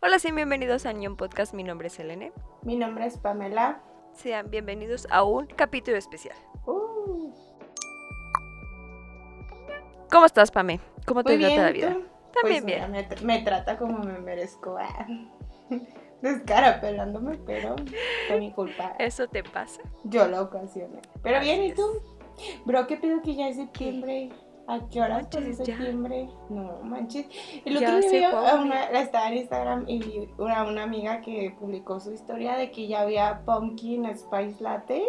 Hola, sí, bienvenidos a Ñon Podcast. Mi nombre es Elene. Mi nombre es Pamela. Sean bienvenidos a un capítulo especial. Uh, ¿Cómo estás, Pame? ¿Cómo te muy trata la vida? ¿tú? También Pues bien. mira, me, tr- me trata como me merezco. ah. Descarapelándome, pero fue mi culpa. ¿Eso te pasa? Yo la ocasioné. Pero bien, ¿y tú? Bro, ¿qué pido que ya es septiembre? ¿A qué horas Manches, pues, es ya. septiembre? No, manches. El Ya otro día se vi a una, estaba en Instagram y vi una, una amiga que publicó su historia de que ya había pumpkin spice latte.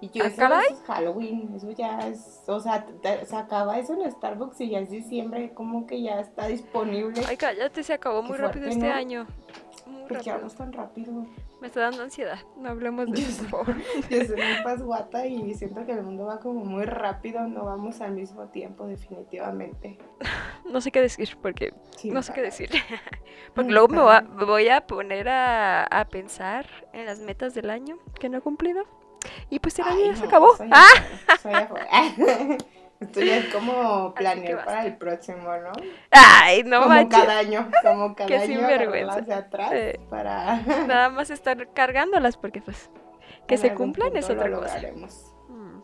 Y yo, Ah, eso, caray. eso es Halloween, eso ya es, o sea, se acaba eso en Starbucks y ya es diciembre, como que ya está disponible. Ay, cállate, se acabó muy rápido este ¿no? año. Muy ¿Por qué rápido. vamos tan rápido? Me está dando ansiedad. No hablemos de eso, soy, por favor. yo soy muy pasguata y siento que el mundo va como muy rápido, no vamos al mismo tiempo definitivamente. No sé qué decir porque Sí, no sé qué decir. Porque luego me voy a, voy poner a, a pensar en las metas del año que no he cumplido. Y pues el año ya se acabó. soy ¡Ah! soy. Esto ya es como planear para el próximo, ¿no? Ay, no como manches. cada año, como cada Qué año sinvergüenza. de atrás Eh. para Nada más estar cargándolas porque pues que en se cumplan es otra lo cosa. Mm.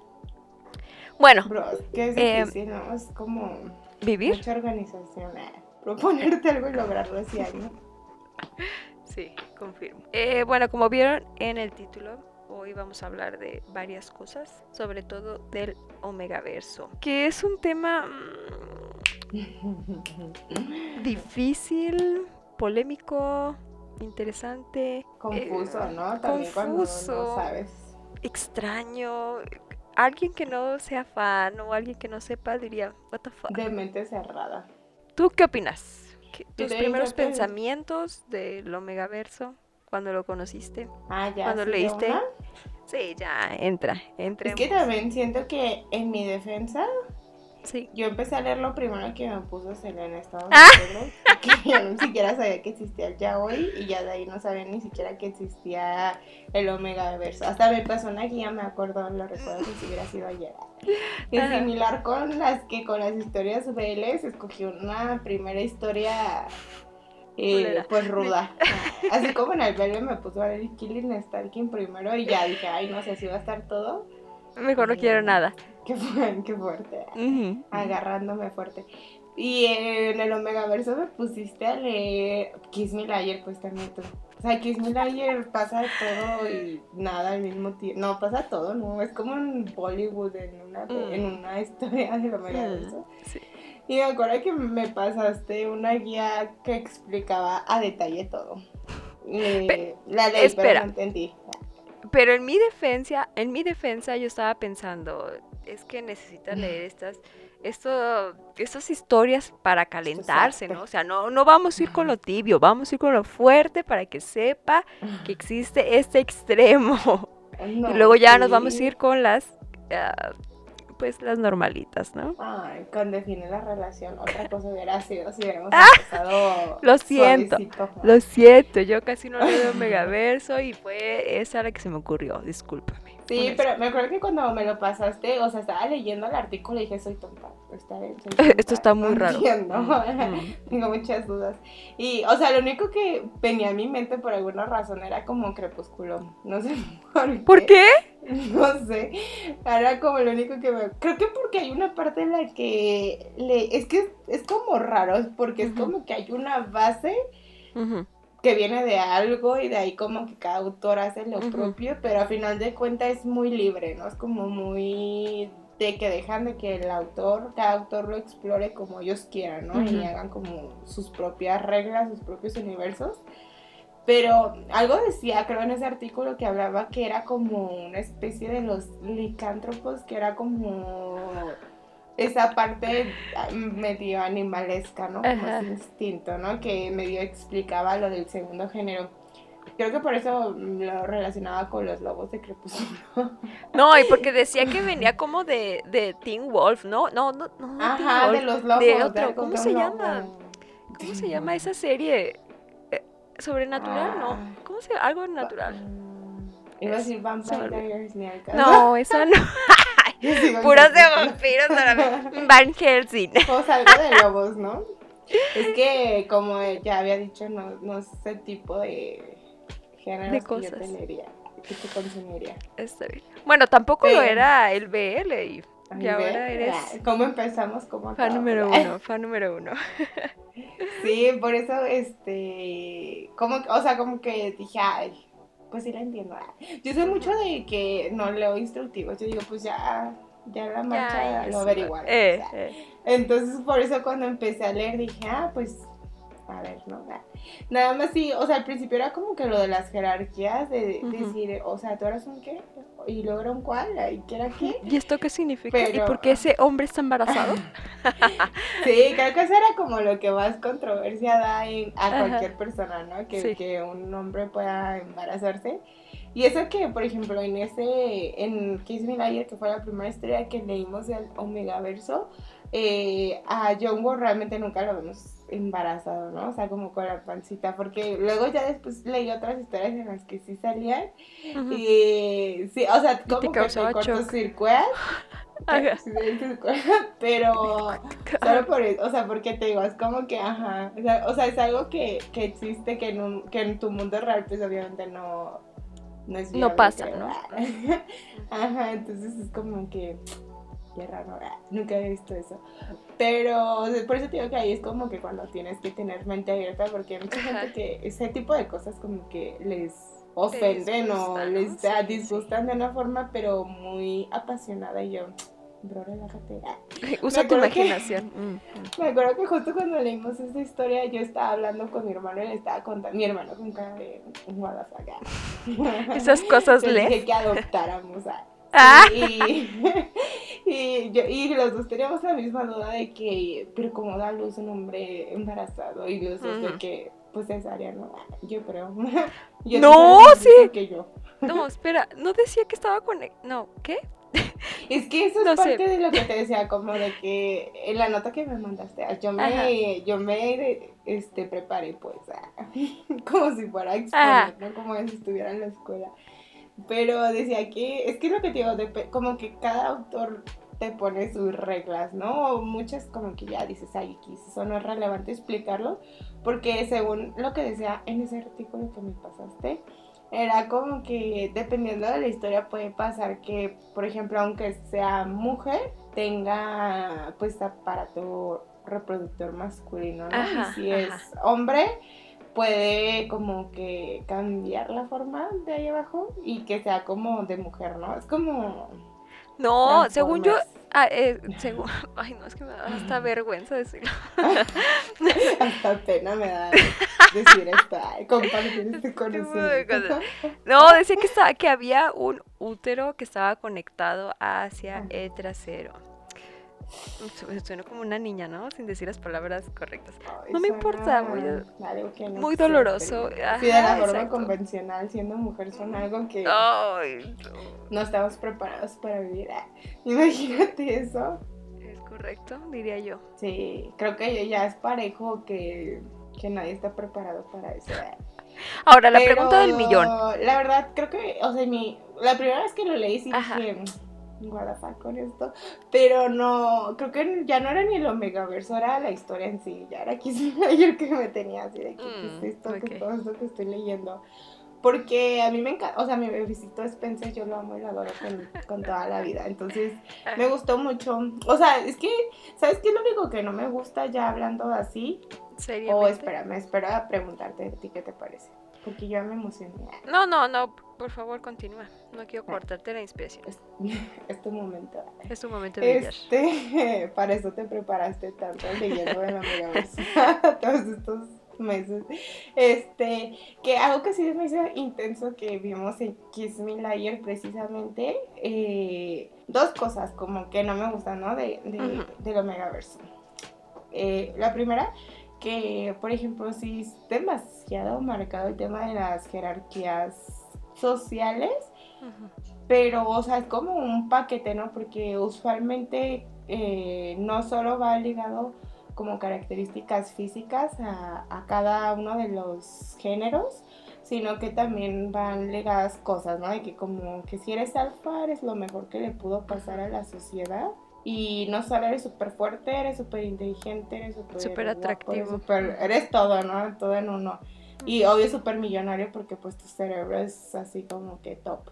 Bueno, Bro, es que es Eh, difícil, ¿no? Es como vivir. mucha organización. eh. Proponerte algo y lograrlo ese año. Sí, confirmo. Eh, bueno, como vieron en el título, hoy vamos a hablar de varias cosas, sobre todo del Omegaverso, que es un tema mm, difícil, polémico, interesante, Confuso, eh, ¿no? También cuando confuso. no sabes. extraño. Alguien que no sea fan o alguien que no sepa diría, what the fuck. De mente cerrada. ¿Tú qué opinas? ¿Qué- ¿Tus primeros pensamientos del Omegaverso cuando lo conociste? Ah, ya. Cuando ¿sí de leíste, una? Sí, ya, entra, entra. Es que también siento que en mi defensa, Sí. yo empecé a leer lo primero que me puso Selena. Estaba Ah. que yo ni siquiera sabía que existía el yaoi y ya de ahí no sabía ni siquiera que existía el Omega Verso. Hasta me pasó una guía, me acuerdo, lo recuerdo que si hubiera sido ayer. Y Ajá. similar con las que con las historias BLs, escogí una primera historia eh, pues ruda. Así como en el BL me puso a ver Killing Stalking primero y ya dije, ay, no sé si va a estar todo. Mejor no quiero nada. Qué, qué fuerte Ujú. agarrándome fuerte. Y en el Omega Verso me pusiste a leer Kiss Me Liar, pues también tú. O sea, Kiss Me Liar pasa todo y nada al mismo tiempo. No, pasa todo, no. Es como en Bollywood, en una, Mm. en una historia del Omega Mm, sí. Y me acuerdo que me pasaste una guía que explicaba a detalle todo. Eh, la leí, espera. pero no entendí. Pero en mi defensa, en mi defensa yo estaba pensando, es que necesitan leer estas esto, estas historias para calentarse, ¿no? O sea, no, no vamos a ir con lo tibio, vamos a ir con lo fuerte para que sepa que existe este extremo. No, y luego ya nos vamos a ir con las, ah, pues las normalitas, ¿no? Ay, con definir la relación, otra cosa hubiera sido si hubiéramos Ah, empezado. lo siento, suavecito. Lo siento, yo casi no leo Megaverso y fue esa la que se me ocurrió, discúlpame. Sí, pero me acuerdo que cuando me lo pasaste, o sea, estaba leyendo el artículo y dije, soy tonta. Está bien, soy tonta, Esto está muy no raro. entiendo. Mm. Tengo muchas dudas. Y, o sea, lo único que venía a mi mente por alguna razón era como crepúsculo. No sé por qué. ¿Por qué? No sé. Era como lo único que me. Creo que porque hay una parte en la que. Le... Es que es, es como raro, porque es como que hay una base que viene de algo y de ahí como que cada autor hace lo propio, pero a final de cuentas es muy libre, ¿no? Es como muy de que dejan de que el autor, cada autor lo explore como ellos quieran, ¿no? Y hagan como sus propias reglas, sus propios universos. Pero algo decía, creo en ese artículo que hablaba que era como una especie de los licántropos, que era como esa parte medio animalesca, ¿no? Como ese instinto, ¿no? Que medio explicaba lo del segundo género. Creo que por eso lo relacionaba con los lobos de crepúsculo. No, y porque decía que venía como de, de Teen Wolf, ¿no? No, no, no. Ajá, Wolf, de los lobos. de otro, algo ¿cómo de se un llama? lobo. ¿Cómo se llama esa serie? ¿Sobrenatural? Ah. No. ¿Cómo se llama? Algo natural. Mm, Iba a decir Vampire. No, esa no. Puros de vampiros la. Van Helsing. O algo de lobos, ¿no? Es que, como ya había dicho, no, no es el tipo de género De que cosas. yo tendría, que te consumiría. Está bien. Bueno, tampoco lo era el BL y, y ahora eres ah, ¿Cómo empezamos? ¿Cómo fan acabamos? número uno, fan número uno. Sí, por eso, este, como, o sea, como que dije, ay, pues sí la entiendo. Yo soy mucho de que no leo instructivos, yo digo, pues ya, ya la marcha Ya, lo averiguaron. Eh, o sea. eh. Entonces, por eso cuando empecé a leer dije, ah, pues, a ver, no, Ah. nada más sí, o sea, al principio era como que lo de las jerarquías, de decir, o sea, tú eras un qué, y luego era un cuál, y qué era qué. ¿Y esto qué significa? ¿Y por qué ese hombre está embarazado? Sí, creo que eso era como lo que más controversia da en- a Ajá. cualquier persona, ¿no? Que, Sí. que un hombre pueda embarazarse. Y eso que, por ejemplo, en ese, en Kiss Me Liar, que fue la primera historia que leímos del Omegaverso, eh, a Jongo realmente nunca lo vemos embarazado, ¿no? O sea, como con la pancita, porque luego ya después leí otras historias en las que sí salían. Y sí, o sea, como que te cortocircuitas. Pero solo por eso, o sea, porque te digo, es como que, ajá, o sea, o sea, es algo que, que existe, que en, un- que en tu mundo real, pues obviamente no, no es No viable, pasa, creo. ¿no? Ajá, entonces es como que, qué raro, ah, nunca he visto eso. Pero o sea, por eso te digo que ahí es como que cuando tienes que tener mente abierta, porque hay mucha gente que ese tipo de cosas como que les ofenden o ¿no? les da- Sí, sí. disgustan de una forma, pero muy apasionada y yo, bro, relájate. ah. Usa Me tu que- imaginación. Mm. Me acuerdo que justo cuando leímos esta historia yo estaba hablando con mi hermano y le estaba contando, mi hermano con cara de guadafaga. Esas cosas Le que adoptáramos a... Ah. Y, y, yo, y los dos teníamos la misma duda de que, pero como da luz un hombre embarazado y los dos de que, pues cesárea, ¿no? Yo creo. Yo No, sí. Que yo. No, espera, no decía que estaba con... No, ¿qué? Es que eso es No sé. parte de lo que te decía, como de que en la nota que me mandaste, ah, yo Ajá. me, yo me este, preparé pues, ah, como si fuera exponer, ¿no? Como si estuviera en la escuela. Pero decía que, es que es lo que te digo, depe- como que cada autor te pone sus reglas, ¿no? O Muchas como que ya dices, ay, X, eso no es relevante explicarlo, porque según lo que decía en ese artículo que me pasaste, era como que dependiendo de la historia puede pasar que, por ejemplo, aunque sea mujer, tenga pues aparato reproductor masculino, ¿no? Ajá, y si es ajá. hombre, puede como que cambiar la forma de ahí abajo y que sea como de mujer, ¿no? Es como... No, según yo... Ah, eh, según... Ay, no, es que me da hasta vergüenza decirlo. Hasta pena me da decir esto, ay, compartir este de conocimiento. No, decía que, estaba, que había un útero que estaba conectado hacia el trasero. Su- Suena como una niña, ¿no? Sin decir las palabras correctas. Ay, No me importa, muy no muy doloroso. Sí, de la forma exacto. convencional, siendo mujer, son algo que Ay, no. no estamos preparados para vivir. Ah, Imagínate eso. es correcto, diría yo. Sí, creo que ya es parejo que, que nadie está preparado para eso. ah. Ahora, la Pero, pregunta del millón. La verdad, creo que, o sea, mi, la primera vez que lo leí sí Ajá. dije, fuck con esto, pero no, creo que ya no era ni el Omegaverso, era la historia en sí, ya era Kiss Me Liar que me tenía así de que Mm, ¿qué es esto, que ok. todo esto que estoy leyendo. Porque a mí me encanta, o sea, mi bebecito Spencer yo lo amo y lo adoro con, con toda la vida, entonces me gustó mucho. O sea, es que, ¿sabes qué es lo único que no me gusta ya hablando así? O espérame, espera a preguntarte a ti qué te parece. Porque ya me emocioné. No, no, no, por favor, continúa. No quiero cortarte la inspiración. Es, es tu momento. Es tu momento de brillar. Este, para eso te preparaste tanto leyendo de la Megaverso todos estos meses. Este, que algo que sí me hizo intenso que vimos en Kiss Me Liar precisamente, eh, dos cosas como que no me gustan, ¿no? De, de, Ujú. del Omegaverso. Eh, la primera, que por ejemplo, sí es demasiado marcado el tema de las jerarquías sociales pero, o sea, es como un paquete, ¿no? Porque usualmente eh, no solo va ligado como características físicas a, a cada uno de los géneros, sino que también van ligadas cosas, ¿no? De que como que si eres alfa eres lo mejor que le pudo pasar a la sociedad. Y no solo eres súper fuerte, eres súper inteligente, eres súper atractivo. eres todo, ¿no? Todo en uno. Y obvio súper millonario porque pues tu cerebro es así como que top.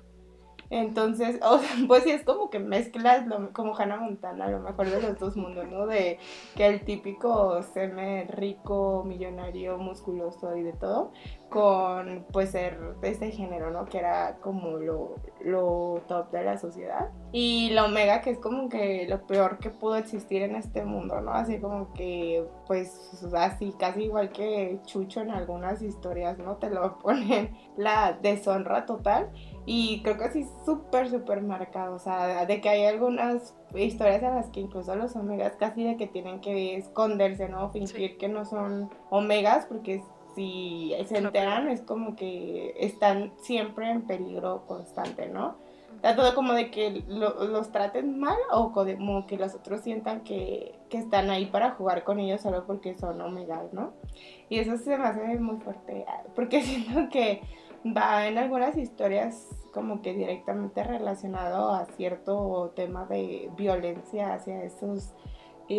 Entonces, o sea, pues sí es como que mezclas como Hannah Montana, a lo mejor de los dos mundos, ¿no? De que el típico seme rico, millonario, musculoso y de todo, con pues ser de ese género, ¿no? Que era como lo, lo top de la sociedad. Y la Omega, que es como que lo peor que pudo existir en este mundo, ¿no? Así como que, pues, así, casi igual que Chucho en algunas historias, ¿no? Te lo ponen la deshonra total. Y creo que sí, súper, súper marcado. O sea, de que hay algunas historias en las que incluso los omegas casi de que tienen que esconderse, ¿no? Fingir que no son omegas, porque si se enteran es como que están siempre en peligro constante, ¿no? Tanto como de que los traten mal o como que los otros sientan que, que, están ahí para jugar con ellos solo porque son omegas, ¿no? Y eso se me hace muy fuerte, porque siento que va en algunas historias como que directamente relacionado a cierto tema de violencia hacia esos,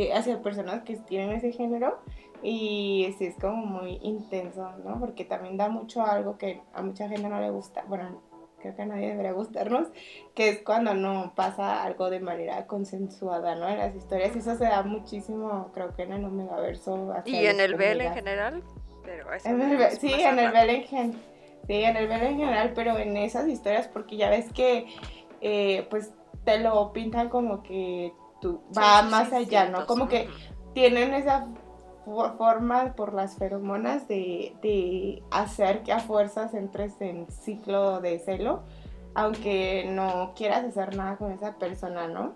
eh, hacia personas que tienen ese género y sí es como muy intenso, ¿no? Porque también da mucho algo que a mucha gente no le gusta, bueno, creo que a nadie debería gustarnos, que es cuando no pasa algo de manera consensuada, ¿no? En las historias, y eso se da muchísimo, creo que en el Omegaverso. ¿Y en el Bell en general? Pero sí, en el Bell en general Sí, en el velo en general, pero en esas historias, porque ya ves que eh, pues te lo pintan como que tú va más allá, ¿no? Como que tienen esa forma por las feromonas de, de hacer que a fuerzas entres en ciclo de celo, aunque no quieras hacer nada con esa persona, ¿no?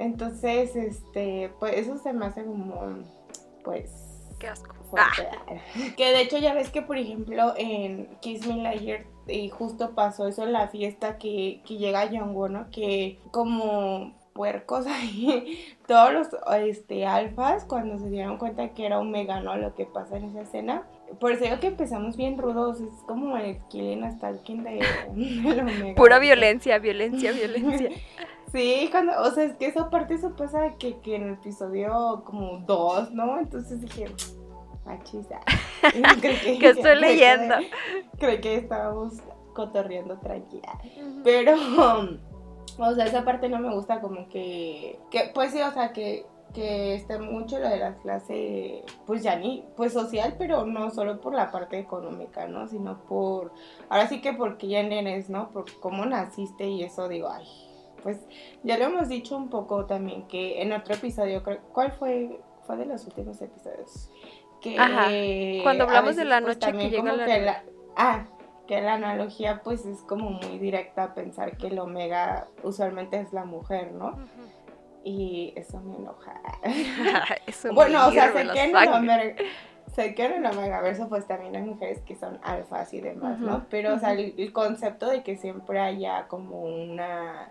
Entonces, este, pues eso se me hace como, pues, Ah. Que de hecho ya ves que, por ejemplo, en Kiss Me y justo pasó eso en la fiesta que, que llega Yongo, ¿no? Que como puercos ahí, todos los este, alfas, cuando se dieron cuenta que era Omega, ¿no? Lo que pasa en esa escena. Por eso digo que empezamos bien rudos, es como el killing hasta el de, de Omega. Pura violencia, violencia, violencia. Sí, cuando, o sea, es que esa parte eso pasa que, que en el episodio como dos, ¿no? Entonces dije, machista. que, que estoy leyendo. Creo que estábamos cotorreando tranquila. Pero, o sea, esa parte no me gusta como que, que pues sí, o sea, que, que esté mucho lo de la clase, pues ya ni, pues social, pero no solo por la parte económica, ¿no? Sino por, ahora sí que por quién eres, ¿no? Por cómo naciste y eso digo, ay, pues ya lo hemos dicho un poco también que en otro episodio, ¿cuál fue? Fue de los últimos episodios. Que, Ajá. Cuando hablamos de la pues, noche que llega la... Ah, que la analogía pues es como muy directa a pensar que el omega usualmente es la mujer, ¿no? Y eso me enoja. bueno, o sea, sé que, en el omega, sé que en el Omegaverso pues también hay mujeres que son alfas y demás, ¿no? Pero, o sea, el, concepto de que siempre haya como una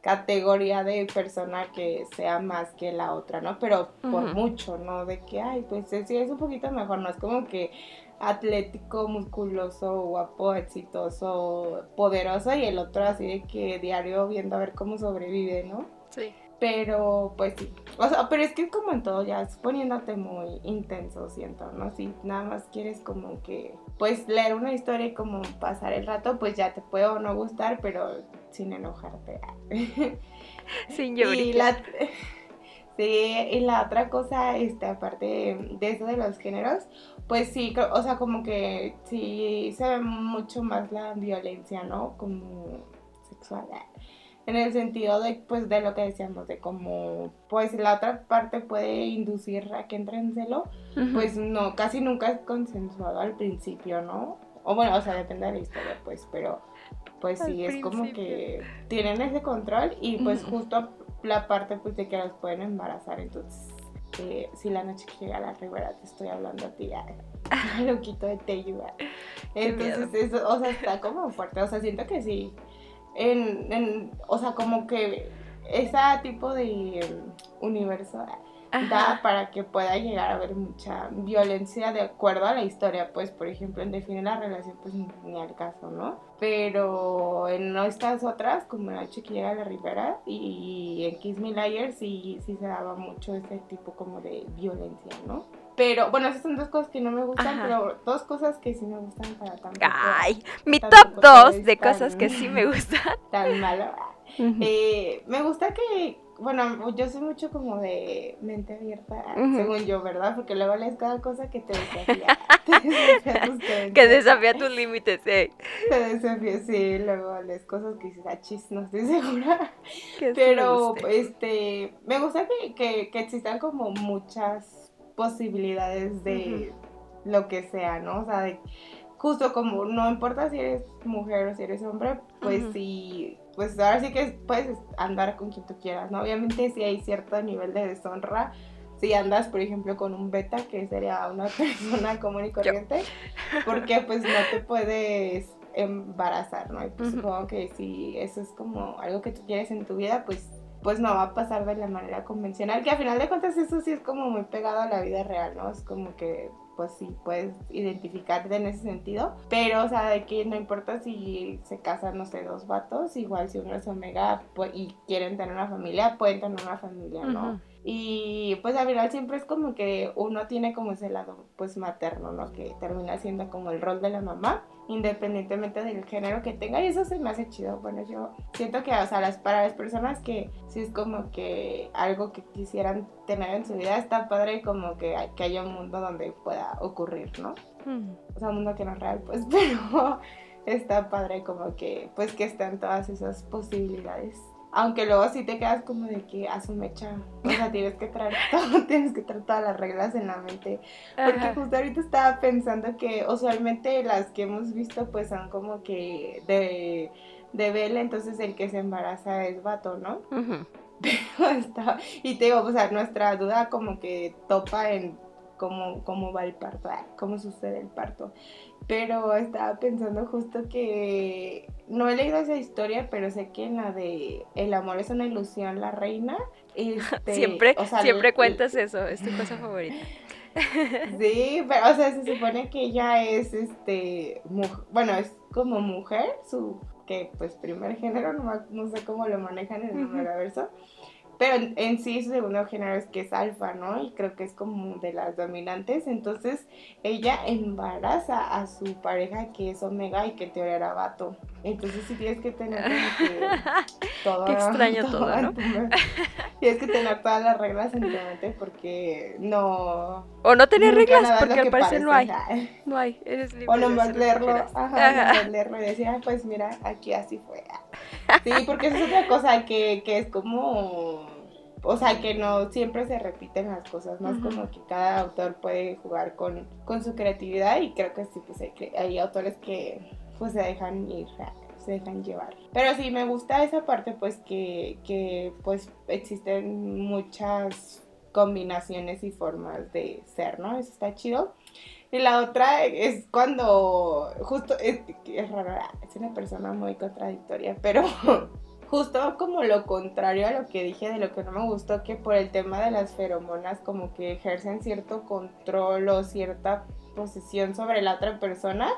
categoría de persona que sea más que la otra, ¿no? Pero por mucho, ¿no? De que, ay, pues sí, es un poquito mejor, ¿no? Es como que atlético, musculoso, guapo, exitoso, poderoso y el otro así de que diario viendo a ver cómo sobrevive, ¿no? Sí. Pero pues sí, o sea, pero es que como en todo ya es poniéndote muy intenso, siento, ¿no? Si nada más quieres como que, pues leer una historia y como pasar el rato, pues ya te puede o no gustar, pero sin enojarte. sin llorar. Y la, sí, y la otra cosa, este, aparte de eso de los géneros, pues sí, o sea, como que sí se ve mucho más la violencia, ¿no? Como sexual. En el sentido de, pues, de lo que decíamos, de cómo, pues, la otra parte puede inducir a que entre en celo, pues no, casi nunca es consensuado al principio, ¿no? O bueno, o sea, depende de la historia, pues, pero pues sí, es como que tienen ese control y pues justo la parte pues de que las pueden embarazar, entonces eh, si la noche que llega a la ribera te estoy hablando a ti, ya, loquito de Teyuga. Entonces eso, o sea, está como fuerte, o sea, siento que sí, en, en o sea, como que ese tipo de universo da para que pueda llegar a haber mucha violencia de acuerdo a la historia, pues por ejemplo en definir la relación pues ni al caso, ¿no? Pero en estas otras, como en H que llega a la Rivera y en Kiss Me Liar sí, sí se daba mucho ese tipo como de violencia, ¿no? Pero bueno, esas son dos cosas que no me gustan, pero dos cosas que sí me gustan para tampoco. Ay, mi top dos de cosas que sí me gustan. Tan malo. eh, me gusta que, bueno, yo soy mucho como de mente abierta, según yo, ¿verdad? Porque luego lees cada cosa que te desafía. te desafía que desafía tus límites, eh. Te desafía, sí, luego lees cosas que dices, ah, chis, no estoy segura. Pero, este, me gusta que, que, que existan como muchas posibilidades de lo que sea, ¿no? O sea, de, justo como no importa si eres mujer o si eres hombre, pues sí, pues ahora sí que puedes andar con quien tú quieras, ¿no? Obviamente si hay cierto nivel de deshonra, si andas, por ejemplo, con un beta, que sería una persona común y corriente, porque pues no te puedes embarazar, ¿no? Y pues supongo que si eso es como algo que tú quieres en tu vida, pues pues no va a pasar de la manera convencional, que a final de cuentas eso sí es como muy pegado a la vida real, ¿no? Es como que pues sí puedes identificarte en ese sentido, pero o sea, de que no importa si se casan, no sé, dos vatos, igual si uno es omega pues, y quieren tener una familia, pueden tener una familia, ¿no? Y pues al final siempre es como que uno tiene como ese lado pues materno, ¿no? Que termina siendo como el rol de la mamá independientemente del género que tenga y eso se me hace chido. Bueno, yo siento que, o sea, las, para las personas que sí es como que algo que quisieran tener en su vida, está padre como que, que haya un mundo donde pueda ocurrir, ¿no? Hmm. O sea, un mundo que no es real, pues, pero está padre como que, pues, que están todas esas posibilidades. Aunque luego sí te quedas como de que a su mecha, o sea, tienes que traer todo, tienes que traer todas las reglas en la mente. Porque justo ahorita estaba pensando que usualmente las que hemos visto pues son como que de, de vela, entonces el que se embaraza es vato, ¿no? Pero está, y te digo, o sea, nuestra duda como que topa en cómo, cómo va el parto, cómo sucede el parto. Pero estaba pensando justo que no he leído esa historia, pero sé que en la de El amor es una ilusión, la reina. Este, siempre, siempre cuentas eso, es tu cosa favorita. Sí, pero o sea, se supone que ella es este, bueno, es como mujer, su que pues primer género, no, no sé cómo lo manejan en el número verso pero en, sí su segundo género es que es alfa, ¿no? Y creo que es como de las dominantes. Entonces ella embaraza a su pareja que es omega y que en teoría era vato. Entonces sí tienes que tener todo. Qué extraño todo, ¿no? tienes que tener todas las reglas en tu mente porque no. O no tener reglas porque al parecer no hay. No hay, eres libre. O nomás leerlo, ajá, nomás leerlo y decir, pues mira, aquí así fue. Sí, porque eso es otra cosa que, que es como o sea, que no siempre se repiten las cosas. Es como que cada autor puede jugar con, con su creatividad y creo que sí, pues hay, hay autores que pues se dejan ir, se dejan llevar. Pero sí, me gusta esa parte, pues que, que pues existen muchas combinaciones y formas de ser, ¿no? Eso está chido. Y la otra es cuando, justo, es, es raro, es una persona muy contradictoria, pero justo como lo contrario a lo que dije de lo que no me gustó, que por el tema de las feromonas como que ejercen cierto control o cierta posesión sobre la otra persona,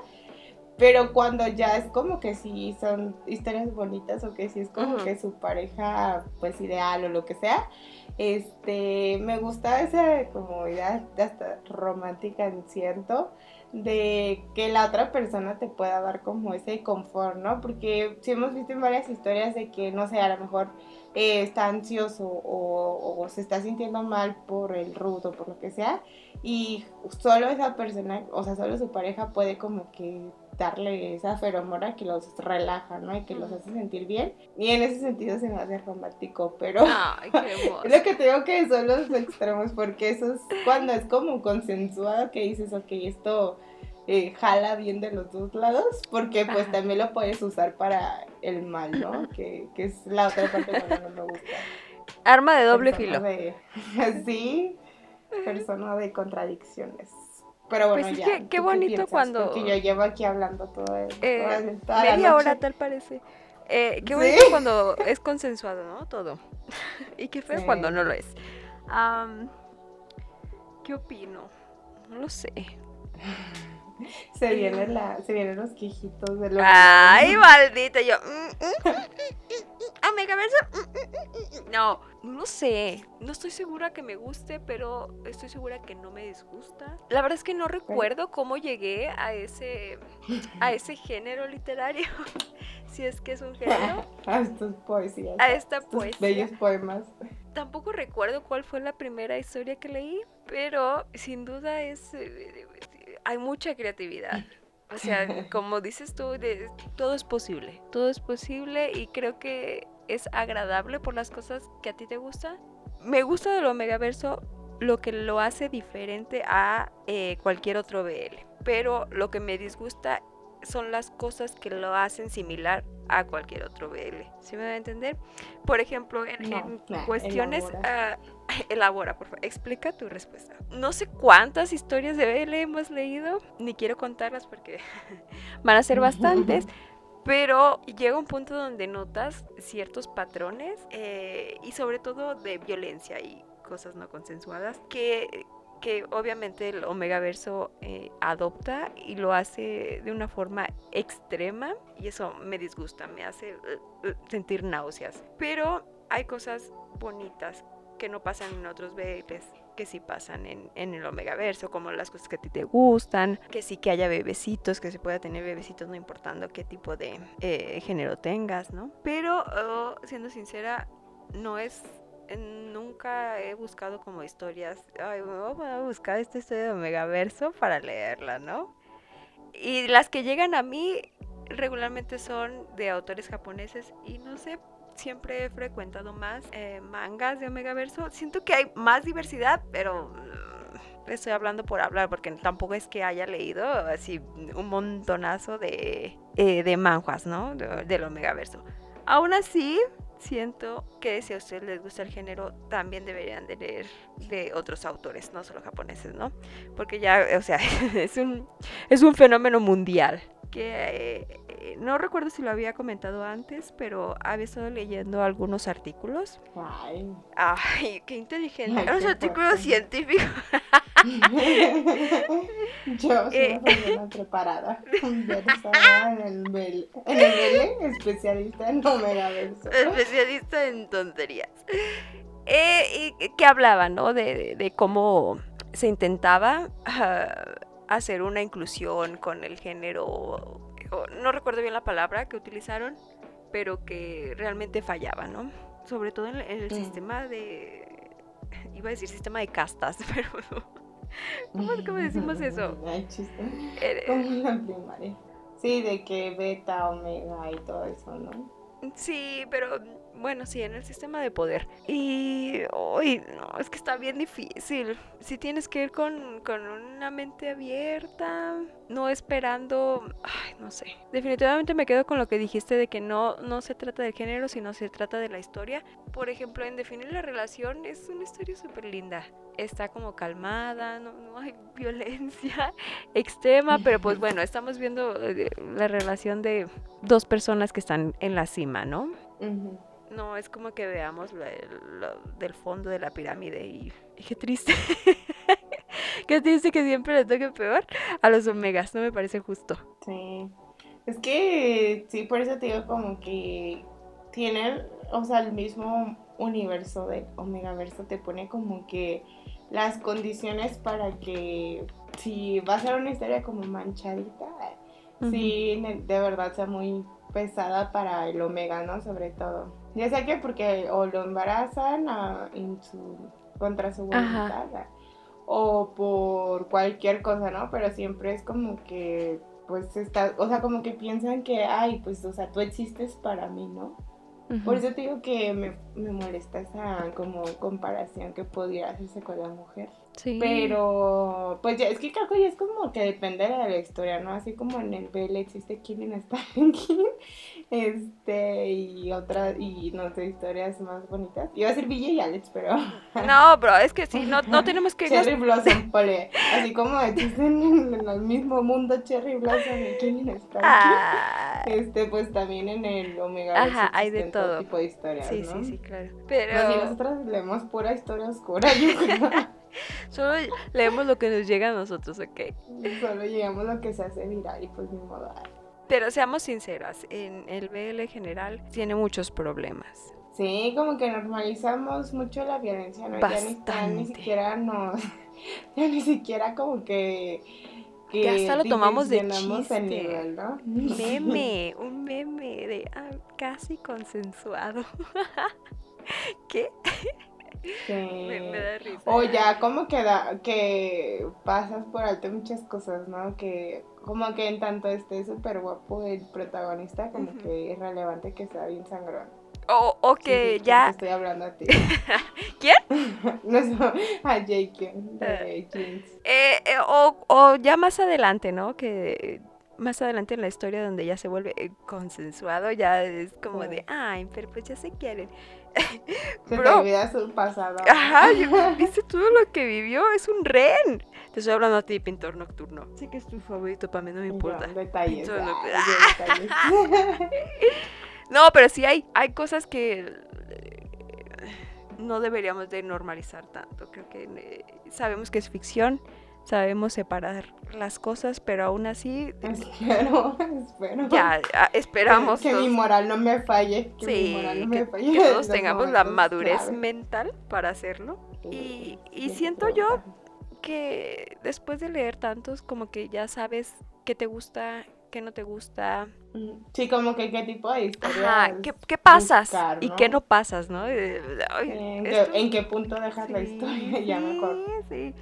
pero cuando ya es como que sí son historias bonitas o que sí es como que su pareja pues ideal o lo que sea, este, me gusta esa como idea hasta romántica en cierto, de que la otra persona te pueda dar como ese confort, ¿no? Porque si hemos visto en varias historias de que, no sé, a lo mejor eh, está ansioso o, se está sintiendo mal por el rudo, por lo que sea, y solo esa persona, o sea, solo su pareja puede como que darle esa feromona que los relaja, ¿no? Y que los hace sentir bien. Y en ese sentido se me hace romántico, pero Ay, qué es lo que te digo que son los extremos, porque eso es cuando es como consensuado que dices, ok, esto eh, jala bien de los dos lados, porque pues también lo puedes usar para el mal, ¿no? Que, que es la otra parte que no me gusta. Arma de doble filo. sí, persona de contradicciones. Pero bueno, pues ya. Qué, bonito cuando. Porque yo llevo aquí hablando todo el, eh, media hora, tal parece. Eh, qué bonito cuando es consensuado, ¿no? Todo. y qué feo cuando no lo es. ¿Qué opino? No lo sé. Se vienen, la, se vienen los quejitos de los. Ay, maldita. Yo. mm, mm, mm, Omegaverso. mm, mm. No, no sé. No estoy segura que me guste, pero estoy segura que no me disgusta. La verdad es que no recuerdo cómo llegué a ese, a ese género literario. si es que es un género. a estas poesías. A esta poesía. bellos poemas. Tampoco recuerdo cuál fue la primera historia que leí, pero sin duda es eh, hay mucha creatividad. O sea, como dices tú, de- todo es posible. Todo es posible y creo que es agradable por las cosas que a ti te gustan. Me gusta del Omegaverso lo que lo hace diferente a eh, cualquier otro BL. Pero lo que me disgusta son las cosas que lo hacen similar a cualquier otro BL. ¿Sí me va a entender? Por ejemplo, en, No, en nah, cuestiones... elabora. ah, elabora, por favor. Explica tu respuesta. No sé cuántas historias de BL hemos leído, ni quiero contarlas porque van a ser bastantes. Pero llega un punto donde notas ciertos patrones eh, y sobre todo de violencia y cosas no consensuadas que, que obviamente el Omegaverso eh, adopta y lo hace de una forma extrema y eso me disgusta, me hace uh, uh, sentir náuseas. Pero hay cosas bonitas que no pasan en otros BLs que sí pasan en, en el Omegaverso, como las cosas que a ti te gustan, que sí que haya bebecitos, que se pueda tener bebecitos no importando qué tipo de eh, género tengas, ¿no? Pero, oh, siendo sincera, no es... Nunca he buscado como historias, ay, voy a buscar esta historia de Omegaverso para leerla, ¿no? Y las que llegan a mí regularmente son de autores japoneses y no sé, siempre he frecuentado más eh, mangas de Omegaverso. Siento que hay más diversidad, pero mm, estoy hablando por hablar porque tampoco es que haya leído así un montonazo de, eh, de manjuas, ¿no? De- del Omegaverso. Aún así, siento que si a ustedes les gusta el género, también deberían de leer de otros autores, no solo japoneses, ¿no? Porque ya, o sea, es un, es un fenómeno mundial. Que eh, no recuerdo si lo había comentado antes, pero había estado leyendo algunos artículos. Ay. Ay, qué inteligente. Ay, artículos científicos. Yo soy Eh. una persona preparada, versada en el BL, en el BL, especialista en Omegaverso. especialista en tonterías. Eh, y que hablaba, ¿no? De, de- de cómo se intentaba ah, hacer una inclusión con el género, no recuerdo bien la palabra que utilizaron, pero que realmente fallaba, ¿no? Sobre todo en, el- en el sistema de, iba a decir sistema de castas, pero no. ¿Cómo, cómo decimos eso? Ay, chiste. Eh, Como la primaria. Sí, de que beta, omega y todo eso, ¿no? Sí, pero bueno, sí, en el sistema de poder. Y hoy no, es que está bien difícil. Si tienes que ir con, con una mente abierta, no esperando, ay, no sé. Definitivamente me quedo con lo que dijiste de que no, no se trata del género, sino se trata de la historia. Por ejemplo, en definir la relación es una historia súper linda. Está como calmada, no, no hay violencia extrema, pero pues bueno, estamos viendo eh, la relación de dos personas que están en la cima, ¿no? No es como que veamos lo del fondo de la pirámide y, y qué triste. qué triste que siempre le toque peor a los omegas, no me parece justo. Sí. Es que, sí, por eso te digo como que tiene, o sea, el mismo universo de Omegaverso te pone como que las condiciones para que si va a ser una historia como manchadita, sí, ne- de verdad sea muy pesada para el Omega, ¿no? Sobre todo. Ya sea que porque o lo embarazan a- en su, contra su Ajá. voluntad, o por cualquier cosa, ¿no? Pero siempre es como que, pues, está, o sea, como que piensan que, ay, pues, o sea, tú existes para mí, ¿no? Por eso te digo que me, me molesta esa como comparación que podría hacerse con la mujer. Sí. Pero, pues ya, es que creo que ya es como que depende de la historia, ¿no? Así como en el BL existe Killing Stalking, este, y otras, y no sé, historias más bonitas. Iba a decir Villa y Alex, pero... No, bro, es que sí, no, no tenemos que Cherry Blossom, pole. Así como existen en, en el mismo mundo Cherry Blossom y Killing Stalking. Ah, Este, pues también en el Omega. Ajá, hay de todo. tipo de historias, sí, ¿no? sí, sí, claro. Pero si Pero nosotros leemos pura historia oscura, yo creo. Solo leemos lo que nos llega a nosotros, ¿ok? Solo llegamos lo que se hace viral y pues ni modo. Pero seamos sinceras, en el BL general tiene muchos problemas. Sí, como que normalizamos mucho la violencia, ¿no? Ya ni, ya ni siquiera nos... Ya ni siquiera como que... Que hasta lo tomamos de chiste. el nivel, ¿no? Meme, un meme de ah, casi consensuado. ¿Qué? Sí. Me, me da risa. O ya como que, da, que pasas por alto muchas cosas, ¿no? Que como que en tanto esté súper guapo el protagonista, como que es relevante que sea bien sangrón. O, o que sí, ya... te Estoy hablando a ti. ¿Quién? no, no, a Jake de Eh. Jeans. Eh, eh, o, o ya más adelante, ¿no? Que más adelante en la historia donde ya se vuelve eh, consensuado, ya es como Sí. de, ay, pero pues ya se quieren. Se te Bro. olvida su pasado. Ajá, viste todo lo que vivió, es un ren. Te estoy hablando a ti, pintor nocturno. Sé que es tu favorito, para mí no me importa. Detalles. Ay, nocturno. yo detalles. No, pero sí hay, hay cosas que eh, no deberíamos de normalizar tanto. Creo que eh, sabemos que es ficción, sabemos separar las cosas, pero aún así eh, espero, espero. ya ah, esperamos que, todos- mi moral no me falle. Que mi sí, moral no que, me falle. que todos tengamos la madurez clave. mental para hacerlo. Y, Sí, y siento yo que después de leer tantos, como que ya sabes qué te gusta, qué no te gusta, Mm, Sí, como que qué tipo de historias. Ajá, ¿qué, qué pasas buscar, y ¿no? qué no pasas, no? Eh, ay, ¿En, esto- qué, en qué punto dejas la sí, historia? ya mejor. Sí, sí,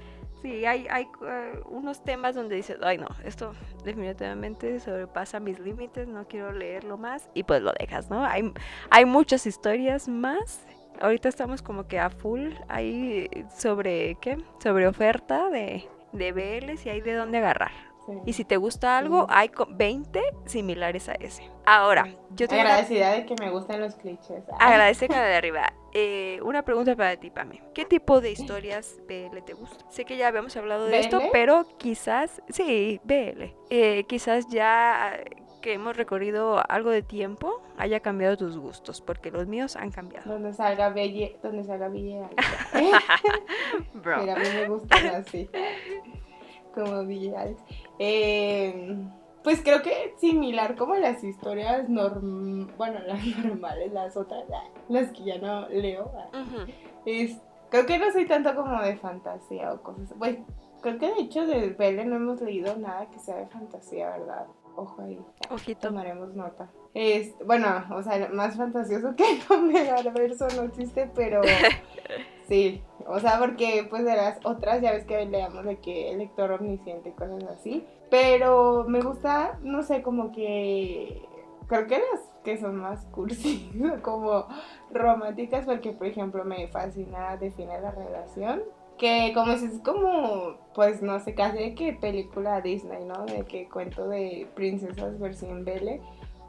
hay, hay eh, unos temas donde dices, ay no, esto definitivamente sobrepasa mis límites, no quiero leerlo más y pues lo dejas, ¿no? Hay, hay muchas historias más. Ahorita estamos como que a full ahí sobre, ¿qué? Sobre oferta de, de BLs y hay de dónde agarrar. Sí. Y si te gusta algo, Sí. hay co- 20 similares a ese. Ahora, yo una Agradecida de que me gusten los clichés. Agradece cara de arriba. Eh, una pregunta para ti, Pame. ¿Qué tipo de historias BL te gusta? Sé que ya habíamos hablado de esto, pero quizás, sí, BL. Eh, quizás ya que hemos recorrido algo de tiempo haya cambiado tus gustos, porque los míos han cambiado. Donde salga Belle, donde salga Belle. Bro. Mira, a mí me gustan así. Como Belle. Eh, pues creo que similar como las historias norm bueno, las normales, las otras, las que ya no leo. ah, Ujú. Es, creo que no soy tanto como de fantasía o cosas. Pues creo que de hecho del Belle no hemos leído nada que sea de fantasía, ¿verdad? Ojo ahí. Ojito. Tomaremos nota. Es, bueno, o sea, más fantasioso que no verso no existe, pero sí. O sea, porque pues de las otras ya ves que leamos de que el lector omnisciente cosas así. Pero me gusta, no sé, como que creo que las que son más cursi, como románticas, porque por ejemplo me fascina Define la relación. Que como si es como, pues no sé, casi de que película Disney, ¿no? De que cuento de princesas versión Belle.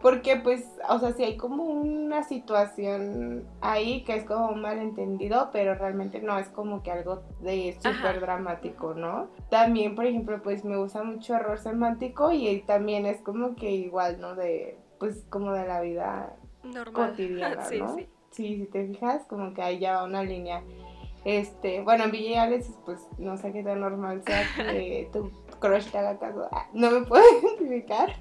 Porque pues, o sea, sí hay como una situación ahí que es como un malentendido, pero realmente no es como que algo de súper dramático, ¿no? También, por ejemplo, pues me gusta mucho horror semántico y también es como que igual, ¿no? De, pues como de la vida Normal. cotidiana, sí, ¿no? sí. Sí, si te fijas, como que hay ya una línea. Este, bueno, en Villa Alex, pues no sé qué tan normal sea que tu crush te haga caso. Ah, no me puedo identificar,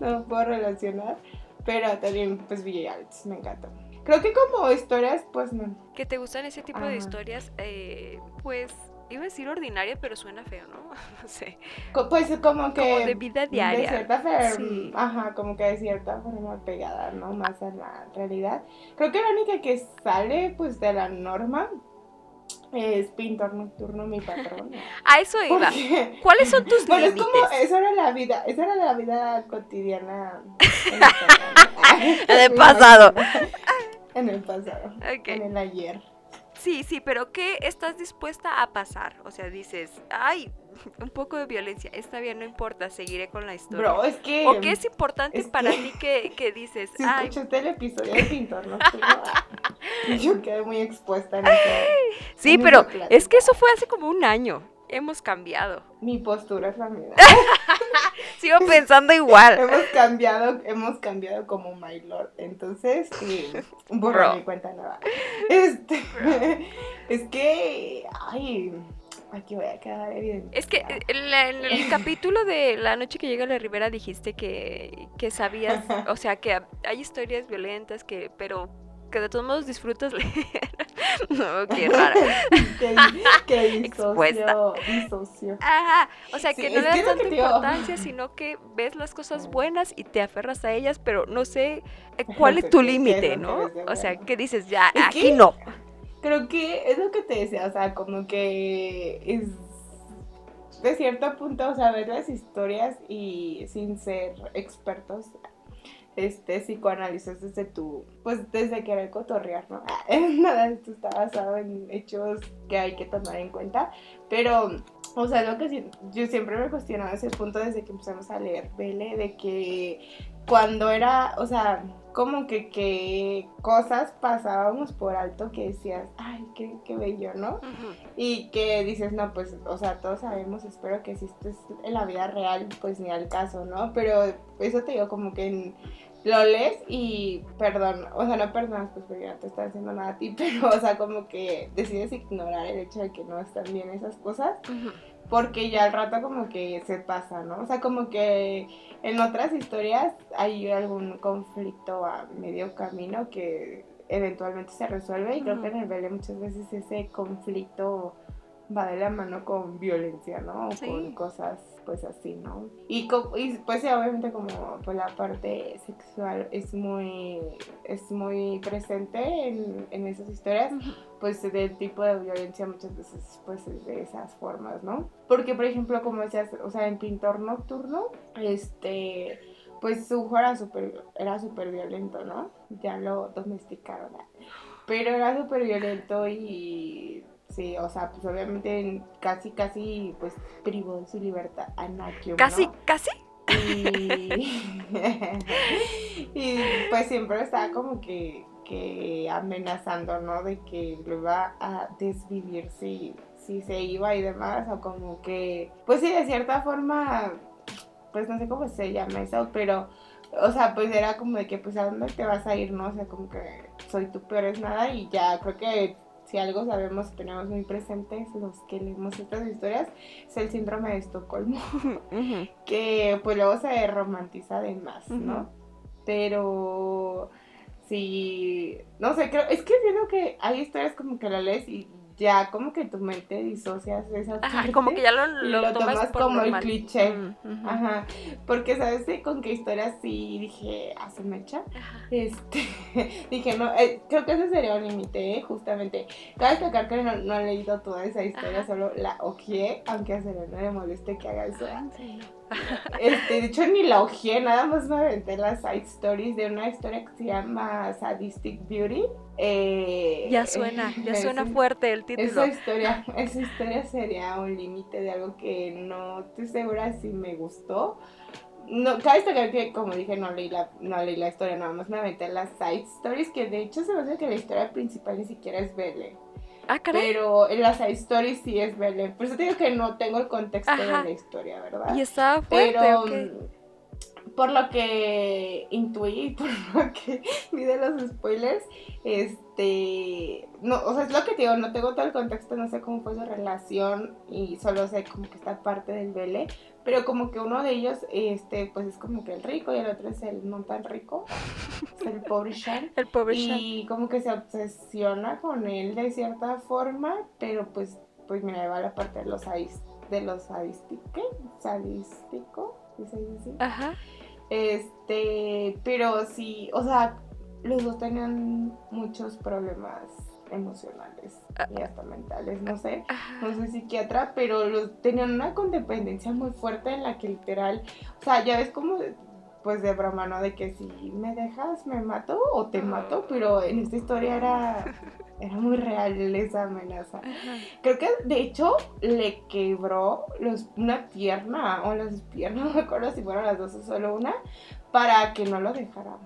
no me puedo relacionar, pero también, pues Villa Alex, me encanta. Creo que como historias, pues no. ¿Que te gustan ese tipo de historias? Eh, pues, iba a decir ordinaria, pero suena feo, ¿no? no sé. Pues como que. Como de vida diaria. De cierta forma, Sí. ajá, como que de cierta forma pegada, ¿no? Más a la realidad. Creo que la única que sale, pues, de la norma es Pintor Nocturno, mi patrón. A eso iba. ¿Cuáles son tus bueno, es límites? como, eso era la vida, esa era la vida cotidiana. En el pasado. En el pasado. En el ayer. Sí, sí, pero ¿qué estás dispuesta a pasar? O sea, dices, ay, un poco de violencia, está bien, no importa, seguiré con la historia. Bro, es que. ¿O qué es importante es para que- ti que, que dices, Si ay, escuchaste el episodio de Pintor Nocturno, yo quedé muy expuesta en esa. sí, en pero es que eso fue hace como un año. hemos cambiado. Mi postura es la misma. Sigo pensando igual. hemos cambiado, hemos cambiado como my lord. Entonces, borro mi cuenta nueva. Este, es que, ay, aquí voy a quedar evidente. Es que en, la- en el capítulo de La noche que llega a la Ribera dijiste que, que sabías, o sea, que hay historias violentas, que pero que de todos modos disfrutas leer. no, qué raro. que, que disocio, disocio. Ajá, o sea, Sí, que no le das tanta importancia, sino que ves las cosas buenas y te aferras a ellas, pero no sé eh, cuál es ¿Qué- tu límite, ¿no? O sea, que dices, ya, aquí no. Creo que es lo que te decía, o sea, como que es de cierto punto, o sea, ver las historias y sin ser expertos, este, psicoanalizas desde tu, pues desde querer cotorrear, ¿no? Nada esto está basado en hechos que hay que tomar en cuenta, pero, o sea, lo que yo siempre me cuestionaba ese punto desde que empezamos a leer Vele, de que cuando era, o sea, como que, que cosas pasábamos por alto que decías, ay, qué, qué bello, ¿no? Y que dices, no, pues, o sea, todos sabemos, espero que si esto es en la vida real, pues ni al caso, ¿no? Pero eso te digo, como que en- lo lees y, perdón, o sea, no perdonas, pues porque no te está haciendo nada a ti, pero, o sea, como que decides ignorar el hecho de que no están bien esas cosas, porque ya al rato como que se pasa, ¿no? O sea, como que en otras historias hay algún conflicto a medio camino que eventualmente se resuelve y creo que en el Vele muchas veces ese conflicto va de la mano con violencia, ¿no? O Sí. con cosas pues así, ¿no? Y, y pues obviamente como pues la parte sexual es muy es muy presente en, en esas historias, pues del tipo de violencia muchas veces pues es de esas formas, ¿no? Porque por ejemplo como decías, o sea, en Pintor Nocturno, este pues su hijo era súper era súper violento, ¿no? Ya lo domesticaron. ¿no? Pero era súper violento y sí, o sea, pues obviamente casi casi pues privó de su libertad a Nakium, Casi, ¿no? casi. Y, y pues siempre estaba como que, que amenazando, ¿no? De que lo iba a desvivir si, si se iba y demás, o como que, pues sí, de cierta forma, pues no sé cómo se llama eso, pero, o sea, pues era como de que, pues, ¿a dónde te vas a ir, no? O sea, como que soy tu peor es nada y ya creo que si algo sabemos, tenemos muy presentes los que leemos estas historias, es el síndrome de Estocolmo que pues luego se romantiza de más. ¿no? Pero sí, no sé, creo, es que siento que hay historias como que la lees y ya como que tu mente disocias esa Ajá, parte como que ya lo, lo lo tomas, tomas por como el cliché. Mm. Ajá, porque sabes de con qué historias sí dije, a su mecha, Ajá. este, dije, no, eh, creo que ese sería un límite, ¿eh? justamente. Cabe destacar que no, no he leído toda esa historia, Ajá. solo la ojeé, aunque a Selena le moleste que haga eso. Ay, sí. Este, de hecho ni la ojeé, nada más me aventé las side stories de una historia que se llama Sadistic Beauty. Eh, Ya suena, ya suena ese- fuerte el título. Esa historia, esa historia sería un límite de algo que no estoy segura si me gustó. No, cabe destacar que, como dije, no leí, la, no leí la historia, nada más me aventé las side stories, que de hecho se me hace que la historia principal ni siquiera es Belle. Ah, caray. Pero en las side stories sí es Belle. Por eso te digo que no tengo el contexto de la historia, ¿verdad? Y estaba fuerte, Pero. Por lo que intuí, por lo que vi de los spoilers, este, no, o sea, es lo que te digo, no tengo todo el contexto, no sé cómo fue su relación y solo sé como que esta parte del Vele, pero como que uno de ellos, este, pues es como que el rico y el otro es el no tan rico, es el pobre Shan. El pobre Shan. Y como que se obsesiona con él de cierta forma, pero pues, pues mira, ahí va la parte de los de los sadísticos. Sadístico, ¿sí se dice así? Ajá. Este, pero sí, o sea, los dos tenían muchos problemas emocionales y hasta mentales, no sé, Ajá. no soy psiquiatra, pero los tenían una codependencia muy fuerte en la que literal, o sea, ya ves como pues de broma, ¿no? De que si me dejas me mato o te mato, pero en esta historia era era muy real esa amenaza. Ajá. Creo que de hecho le quebró los, una pierna o las piernas, no me acuerdo si fueron las dos o solo una, para que no lo dejara.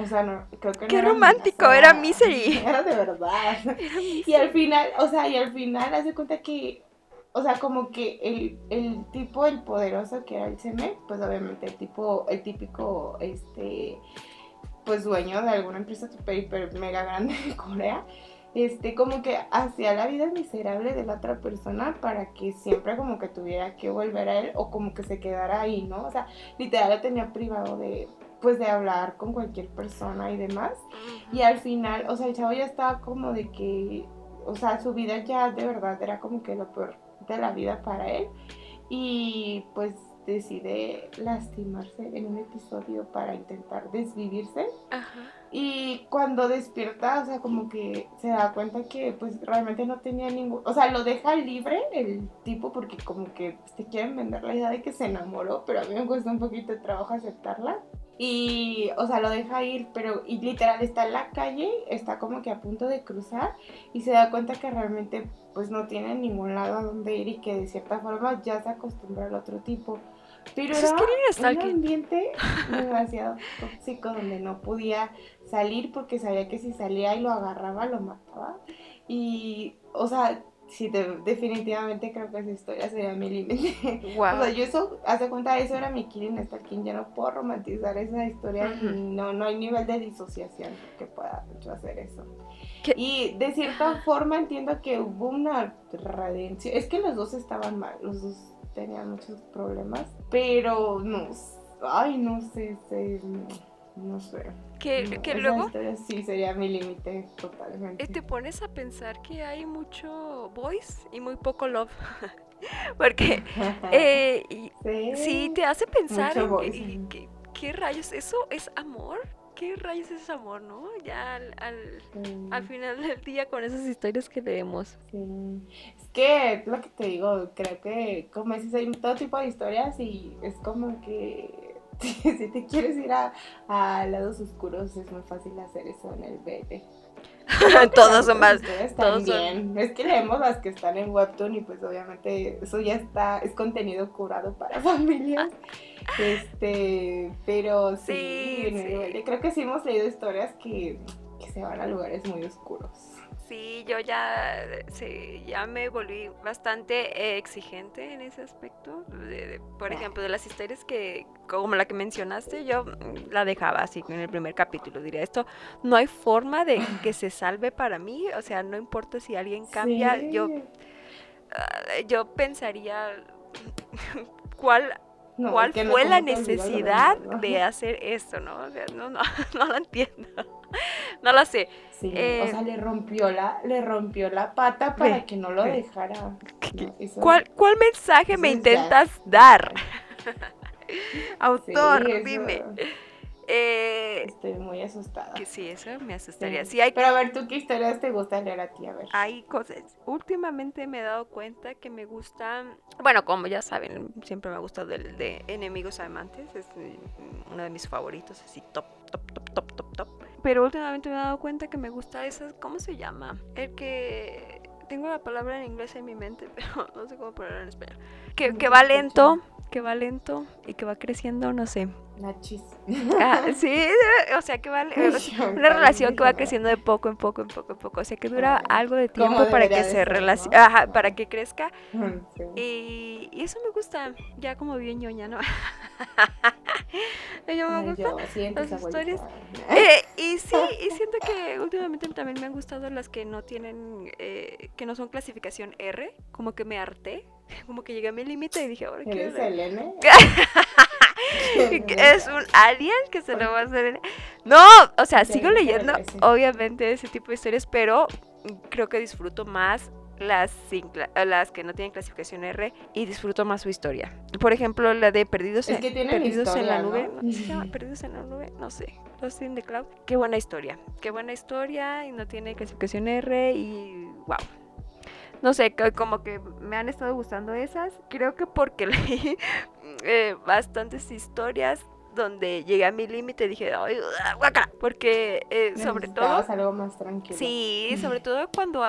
O sea, no, creo que no Qué era romántico, amenaza, era Misery. Era de verdad. Era Y al final, o sea, y al final hace cuenta que o sea, como que el, el tipo, el poderoso que era el Seme, pues obviamente el tipo, el típico, este, pues dueño de alguna empresa super, hiper, mega grande de Corea, este, como que hacía la vida miserable de la otra persona para que siempre como que tuviera que volver a él o como que se quedara ahí, ¿no? O sea, literal lo tenía privado de, pues de hablar con cualquier persona y demás. Y al final, o sea, el chavo ya estaba como de que, o sea, su vida ya de verdad era como que lo peor de la vida para él. Y pues decide lastimarse en un episodio para intentar desvivirse. Y cuando despierta, o sea, como que se da cuenta que pues realmente no tenía ningún, o sea, lo deja libre el tipo porque como que te quieren vender la idea de que se enamoró, pero a mí me cuesta un poquito de trabajo aceptarla. Y, o sea, lo deja ir, pero y literal está en la calle, está como que a punto de cruzar y se da cuenta que realmente pues no tiene ningún lado a donde ir y que de cierta forma ya se acostumbra al otro tipo. Pero pues era un ambiente demasiado tóxico donde no podía salir porque sabía que si salía y lo agarraba lo mataba. Y, o sea, sí, definitivamente creo que esa historia sería mi límite. O sea, yo eso, hace cuenta, eso era mi killing quien ya no puedo romantizar esa historia. No, no hay nivel de disociación que pueda yo hacer eso. Y de cierta forma entiendo que hubo una redención. Es que los dos estaban mal, los dos tenía muchos problemas, pero no, ay, no sé, no sé. Que, que luego... sí sería mi límite totalmente. Te pones a pensar que hay mucho voice y muy poco love. Porque eh, sí. te hace pensar en, ¿qué rayos, ¿eso es amor? ¿Qué rayos es amor, no? Ya al, al, final del día con esas historias que leemos. Sí. Es que, lo que te digo, creo que como dices, hay todo tipo de historias y es como que si te quieres ir a, a lados oscuros es muy fácil hacer eso en el BT. todos son más. Todos también. Es que leemos las que están en Webtoon y pues obviamente eso ya está, es contenido curado para familias. Este, pero sí, sí, creo que sí hemos leído historias que, que se van a lugares muy oscuros. Sí, yo ya, sí, ya me volví bastante eh, exigente en ese aspecto. por ejemplo, de las historias que, como la que mencionaste, yo mm, la dejaba así en el primer capítulo. Diría, esto no hay forma de que se salve para mí. O sea, no importa si alguien cambia, yo, ah, yo pensaría cuál ¿Cuál fue la necesidad de hacer esto, no? O sea, no, no, no lo entiendo. No lo sé. Sí, o eh, sea, le rompió la, le rompió la pata para que no lo dejara. ¿Cuál, ¿Cuál mensaje me intentas dar? Autor, dime. Eh, Estoy muy asustada. Que sí, eso me asustaría. Pero a ver, ¿tú qué historias te gusta leer a ti? A ver. Hay cosas. Últimamente me he dado cuenta que me gustan. Bueno, como ya saben, siempre me ha gustado el de Enemigos Amantes. Es uno de mis favoritos, así top, top, top, top, top, top. Pero últimamente me he dado cuenta que me gusta esa. ¿Cómo se llama? El que. Tengo la palabra en inglés en mi mente, pero no sé cómo ponerla en español. Que, que va lento, que va lento y que va creciendo, no sé. Nachis. Ah, sí, o sea que vale, una relación que va creciendo de poco en poco, en poco en poco, o sea que dura algo de tiempo para que se relacione, para que crezca. Y, y, eso me gusta, ya como bien ñoña, ¿no? yo me gusta las historias. Eh, y sí, y siento que últimamente también me han gustado las que no tienen, eh, que no son clasificación R, como que me harté, como que llegué a mi límite y dije, ahora ¿Eres el N? es un alien que se lo va a hacer. No, o sea, sigo leyendo, obviamente, ese tipo de historias, pero creo que disfruto más las, las que no tienen clasificación R y disfruto más su historia. Por ejemplo, la de Perdidos, en, Perdidos en la nube. ¿no? Perdidos en la nube, no sé. Lost in the Cloud. Qué buena historia. Qué buena historia y no tiene clasificación R y wow no sé, como que me han estado gustando esas. Creo que porque leí eh, bastantes historias donde llegué a mi límite y dije, ay, porque eh, sobre todo... algo más tranquilo. Sí, sobre todo cuando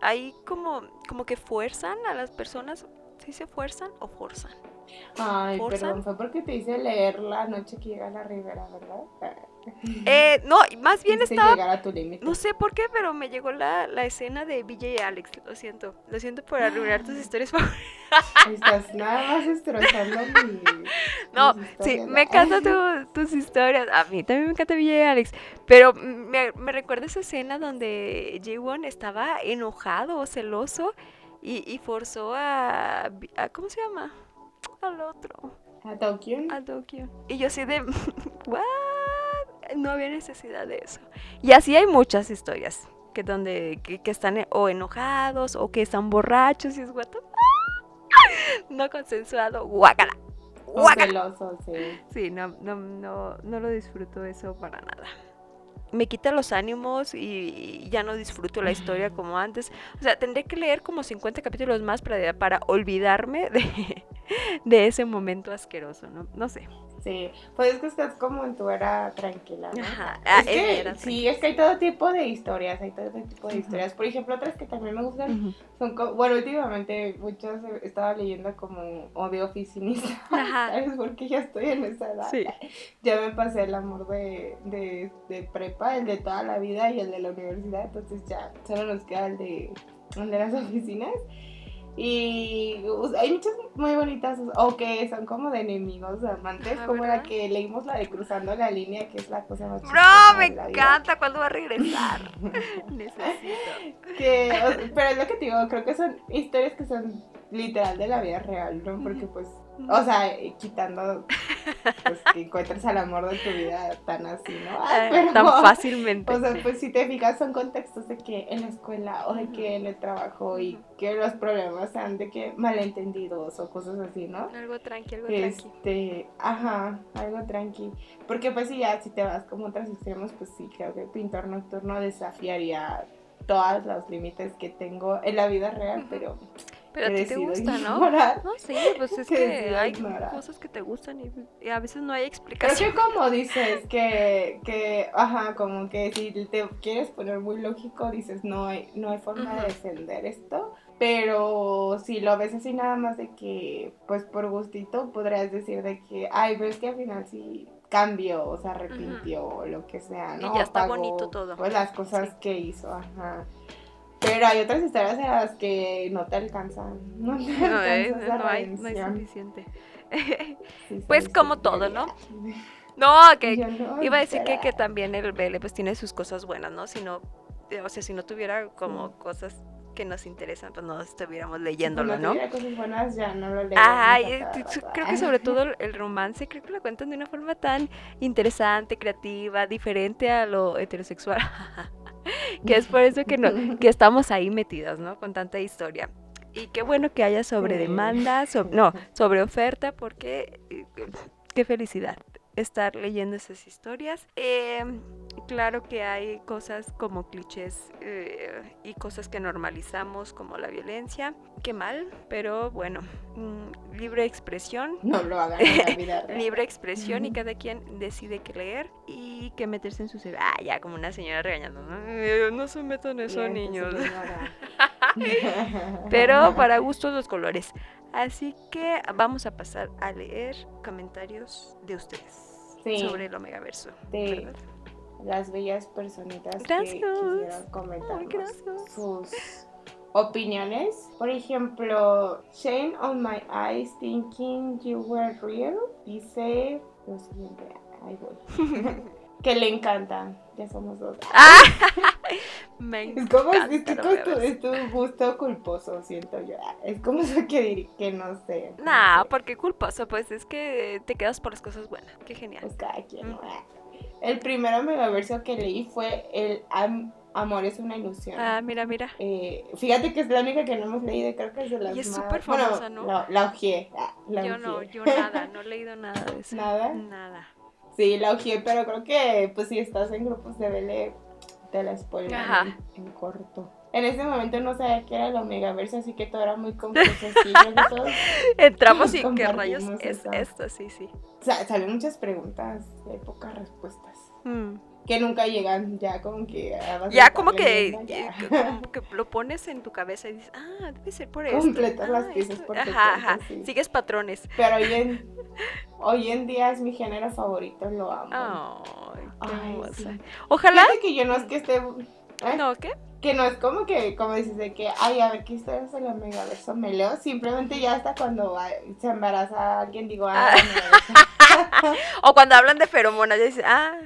hay como, como que fuerzan a las personas, ¿sí se fuerzan o forzan? Ay, perdón, fue porque te hice leer la noche que llega a la ribera, ¿verdad? Eh, no, más bien estaba a tu. No sé por qué, pero me llegó la, la escena de BJ y Alex. Lo siento. Lo siento por arruinar tus historias favoritas. Estás nada más destrozando mi. No, sí, me ¿no? encantan tu- tus historias. A mí también me encanta BJ y Alex. Pero me, me recuerda esa escena donde Ji-Won estaba enojado o celoso y, y forzó a, a- ¿Cómo se llama? Al otro. A Tokio. A Tokio. Y yo así de. ¿What? No había necesidad de eso. Y así hay muchas historias. Que donde que, que están e- o enojados o que están borrachos y es fuck? No consensuado. Guácala. Guácala. celoso, sí. Sí, no, no, no, no lo disfruto eso para nada. Me quita los ánimos y ya no disfruto la historia como antes. O sea, tendré que leer como 50 capítulos más para, para olvidarme de, de ese momento asqueroso, ¿no? No sé. Sí, pues es que estás como en tu era tranquila, ¿no? Ajá, ah, Es en que, era sí, es que hay todo tipo de historias, hay todo tipo de historias. Por ejemplo, otras que también me gustan son, co- bueno, últimamente muchas estaba leyendo como odio oficinista, Ajá. ¿sabes? Porque ya estoy en esa edad. Sí. Ya me pasé el amor de, de, de prepa, el de toda la vida y el de la universidad, entonces ya solo nos queda el de, el de las oficinas. Y pues, hay muchas muy bonitas, o que son como de enemigos, amantes, Ajá, como ¿verdad? la que leímos la de Cruzando la Línea, que es la cosa más Bro, me encanta cuando va a regresar. Necesito. Que, o- pero es lo que te digo, creo que son historias que son literal de la vida real, ¿no? Porque pues, o sea, quitando pues que encuentres al amor de tu vida tan así, ¿no? Pero- tan fácilmente. O sea, pues si te fijas son contextos de que en la escuela o de que en el trabajo y que los problemas sean de que malentendidos o cosas así, ¿no? Algo tranqui, algo tranqui. Este, ajá, algo tranqui. Porque pues si ya, si te vas como otros extremos, pues sí, creo que Pintor Nocturno desafiaría todos los límites que tengo en la vida real, pero Pero a ti te gusta, ¿no? No, sí, pues es Que hay ignorar. cosas que te gustan y, y a veces no hay Creo explicación. que como dices que, que, ajá, como que si te quieres poner muy lógico, dices, no hay, no hay forma de defender esto. Pero si lo ves así nada más de que, pues por gustito, podrías decir de que, ay, pero es que al final sí cambió, o se arrepintió, o lo que sea, Y ¿no? ya está Pagó, bonito todo. Pues las cosas Sí. que hizo, ajá. Pero hay otras historias en las que no te alcanzan, no te No, eh, no hay, no hay suficiente. Sí, Pues como todo. ¿no? No, que no, iba a decir que, también el BL pues tiene sus cosas buenas, ¿no? Si no, eh, o sea, si no tuviera como cosas que nos interesan, pues no estuviéramos Si leyéndolo, ¿no? tuviera cosas buenas, ya no lo leo. Ajá, creo que sobre todo el- el romance, creo que lo cuentan de una forma tan interesante, creativa, diferente a lo heterosexual. que es por eso que, no, que estamos ahí metidas, ¿no? Con tanta historia. Y qué bueno que haya sobre demanda, no, sobre oferta, porque eh, qué felicidad estar leyendo esas historias. Eh, claro que hay cosas como clichés eh, y cosas que normalizamos como la violencia. Qué mal, pero bueno, mm, libre expresión. No lo hagan en la vida real. Libre expresión y cada quien decide qué leer y qué meterse en su cerebro. Ah, ya, como una señora regañando. No, Eh, no se metan eso, Bien, niños. Pero para gustos los colores. Así que vamos a pasar a leer comentarios de ustedes Sí. sobre el Omegaverso. Sí. Las bellas personitas Gracias. que quisieron comentar sus opiniones. Por ejemplo, Shane on my eyes thinking you were real dice lo siguiente. Ahí voy. que le encanta. Ya somos dos. Ah, me Es como encanta es, tu, el es, tu, Omegaverso. es tu gusto culposo, siento yo. Es como eso que, que no sé. Nah, que, porque culposo, pues es que te quedas por las cosas buenas. Qué genial. Pues cada quien. ¿no? Ujú. El primero megaverso que leí fue el Am- Amor es una ilusión. Ah, mira, mira. Eh, fíjate que es la única que no hemos leído creo que es de las Y es súper bueno, famosa, ¿no? La, la ojeé, ah, la Yo no, yo nada, no he leído nada de eso. ¿Nada? Nada. Sí, la ojeé, pero creo que pues si estás en grupos de BL te la spoiler en, en corto. en ese momento no sabía qué era el Omegaverso, así que todo era muy confuso. Sí, todos Entramos y qué rayos es esto, sí, sí. sa- salen muchas preguntas, hay pocas respuestas. Mm. Que nunca llegan, ya como que... Ya como que, ya. como que lo pones en tu cabeza y dices, ah, debe ser por esto. Completas las piezas esto". por Ajá, ajá. sí. Sigues patrones. Pero hoy en, hoy en día es mi género favorito, lo amo. Ay, qué Ay, sí. Ojalá. Fíjate que yo no es que esté... ¿eh? No, ¿qué? Que no es como que, como dices, de que, ay, a ver, ¿qué historias del Omegaverso me leo? Simplemente ya hasta cuando se embaraza alguien digo, ah, Ah. O cuando hablan de feromonas, ya dices, ah,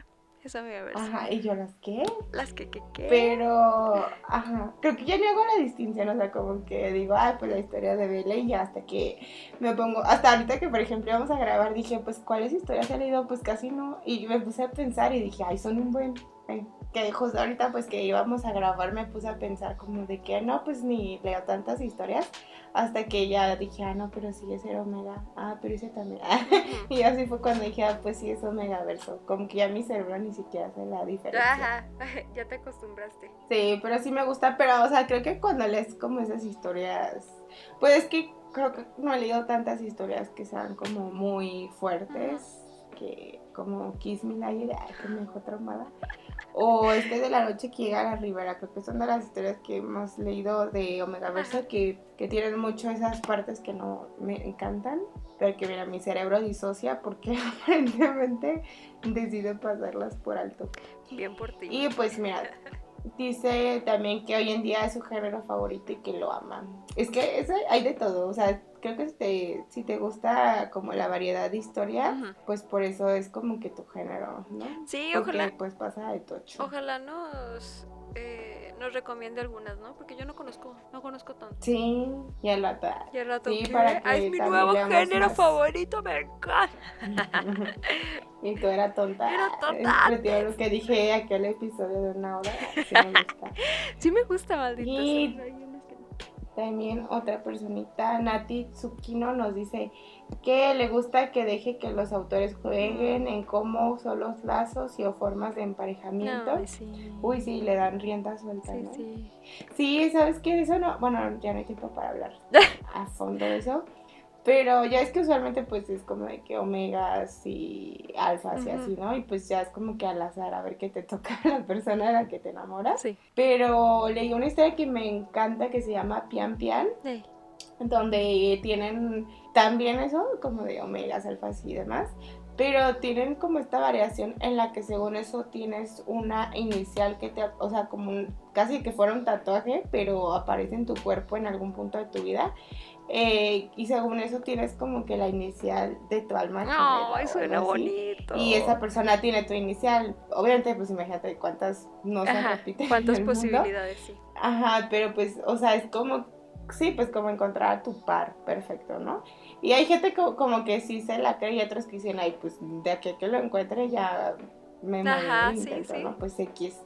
Ajá, y yo las, ¿qué? Las que, que, que. Pero, ajá, creo que ya no hago la distinción, o sea, como que digo, ay, pues la historia de Bella y ya hasta que me pongo, hasta ahorita que por ejemplo íbamos a grabar, dije, pues, ¿cuáles historias he leído? Pues casi no, y me puse a pensar y dije, ay, son un buen, eh, que justo ahorita pues que íbamos a grabar me puse a pensar como de que no, pues ni leo tantas historias, hasta que ya dije, ah, no, pero sí, ese era Omega, ah, pero ese también, y así fue cuando dije, ah, pues sí, es Omega Verso, como que ya mi cerebro ni siquiera hace la diferencia. Ajá, ya te acostumbraste. Sí, pero sí me gusta, pero o sea, creo que cuando lees como esas historias, pues es que creo que no he leído tantas historias que sean como muy fuertes, que como Kiss Me Liar, que me dejó traumada. O este de la noche que llega a la ribera, creo que son de las historias que hemos leído de Omega Verso que, que tienen mucho esas partes que no me encantan, pero que mira, mi cerebro disocia porque aparentemente decide pasarlas por alto. Bien por ti. Y pues mira, dice también que hoy en día es su género favorito y que lo ama. Es que ese hay de todo, o sea, creo que si te, si te gusta como la variedad de historia, pues por eso es como que tu género, ¿no? Sí, Porque ojalá. pues pasa de tocho. Ojalá nos, eh, nos recomiende algunas, ¿no? Porque yo no conozco, no conozco tanto. Sí, y al rato. Y al rato, Sí, ¿qué? para que Ah, es mi nuevo género más. favorito, me encanta. y tú era tonta. Era tonta Retiro lo que dije aquel episodio de una hora. Sí me gusta. Sí me gusta. Y- También otra personita, Nati Tsukino, nos dice que le gusta que deje que los autores jueguen en cómo son los lazos y o formas de emparejamiento. Sí. Uy, sí, le dan rienda suelta, Sí, ¿no? sí. Sí, ¿sabes qué? Eso no, bueno, ya no hay tiempo para hablar a fondo de eso. Pero ya es que usualmente pues es como de que omegas y alfas y así, ¿no? Y pues ya es como que al azar a ver qué te toca a la persona de la que te enamoras. Sí. Pero leí una historia que me encanta que se llama Pian Pian, Ey. donde tienen también eso, como de omegas, alfas y demás, pero tienen como esta variación en la que según eso tienes una inicial que te, o sea, como un- casi que fuera un tatuaje, pero aparece en tu cuerpo en algún punto de tu vida. eh, y según eso tienes como que la inicial de tu alma. gemela Ay, o suena así. bonito. Y esa persona tiene tu inicial. Obviamente, pues imagínate cuántas no se Ajá, repiten. ¿Cuántas mundo. posibilidades? Sí. Ajá, pero pues, o sea, es como, sí, pues como encontrar a tu par perfecto, ¿no? Y hay gente co- como, que sí se la cree y otros que dicen, ay, pues de aquí a que lo encuentre ya me Ajá, sí, intento, sí. ¿no? Pues X.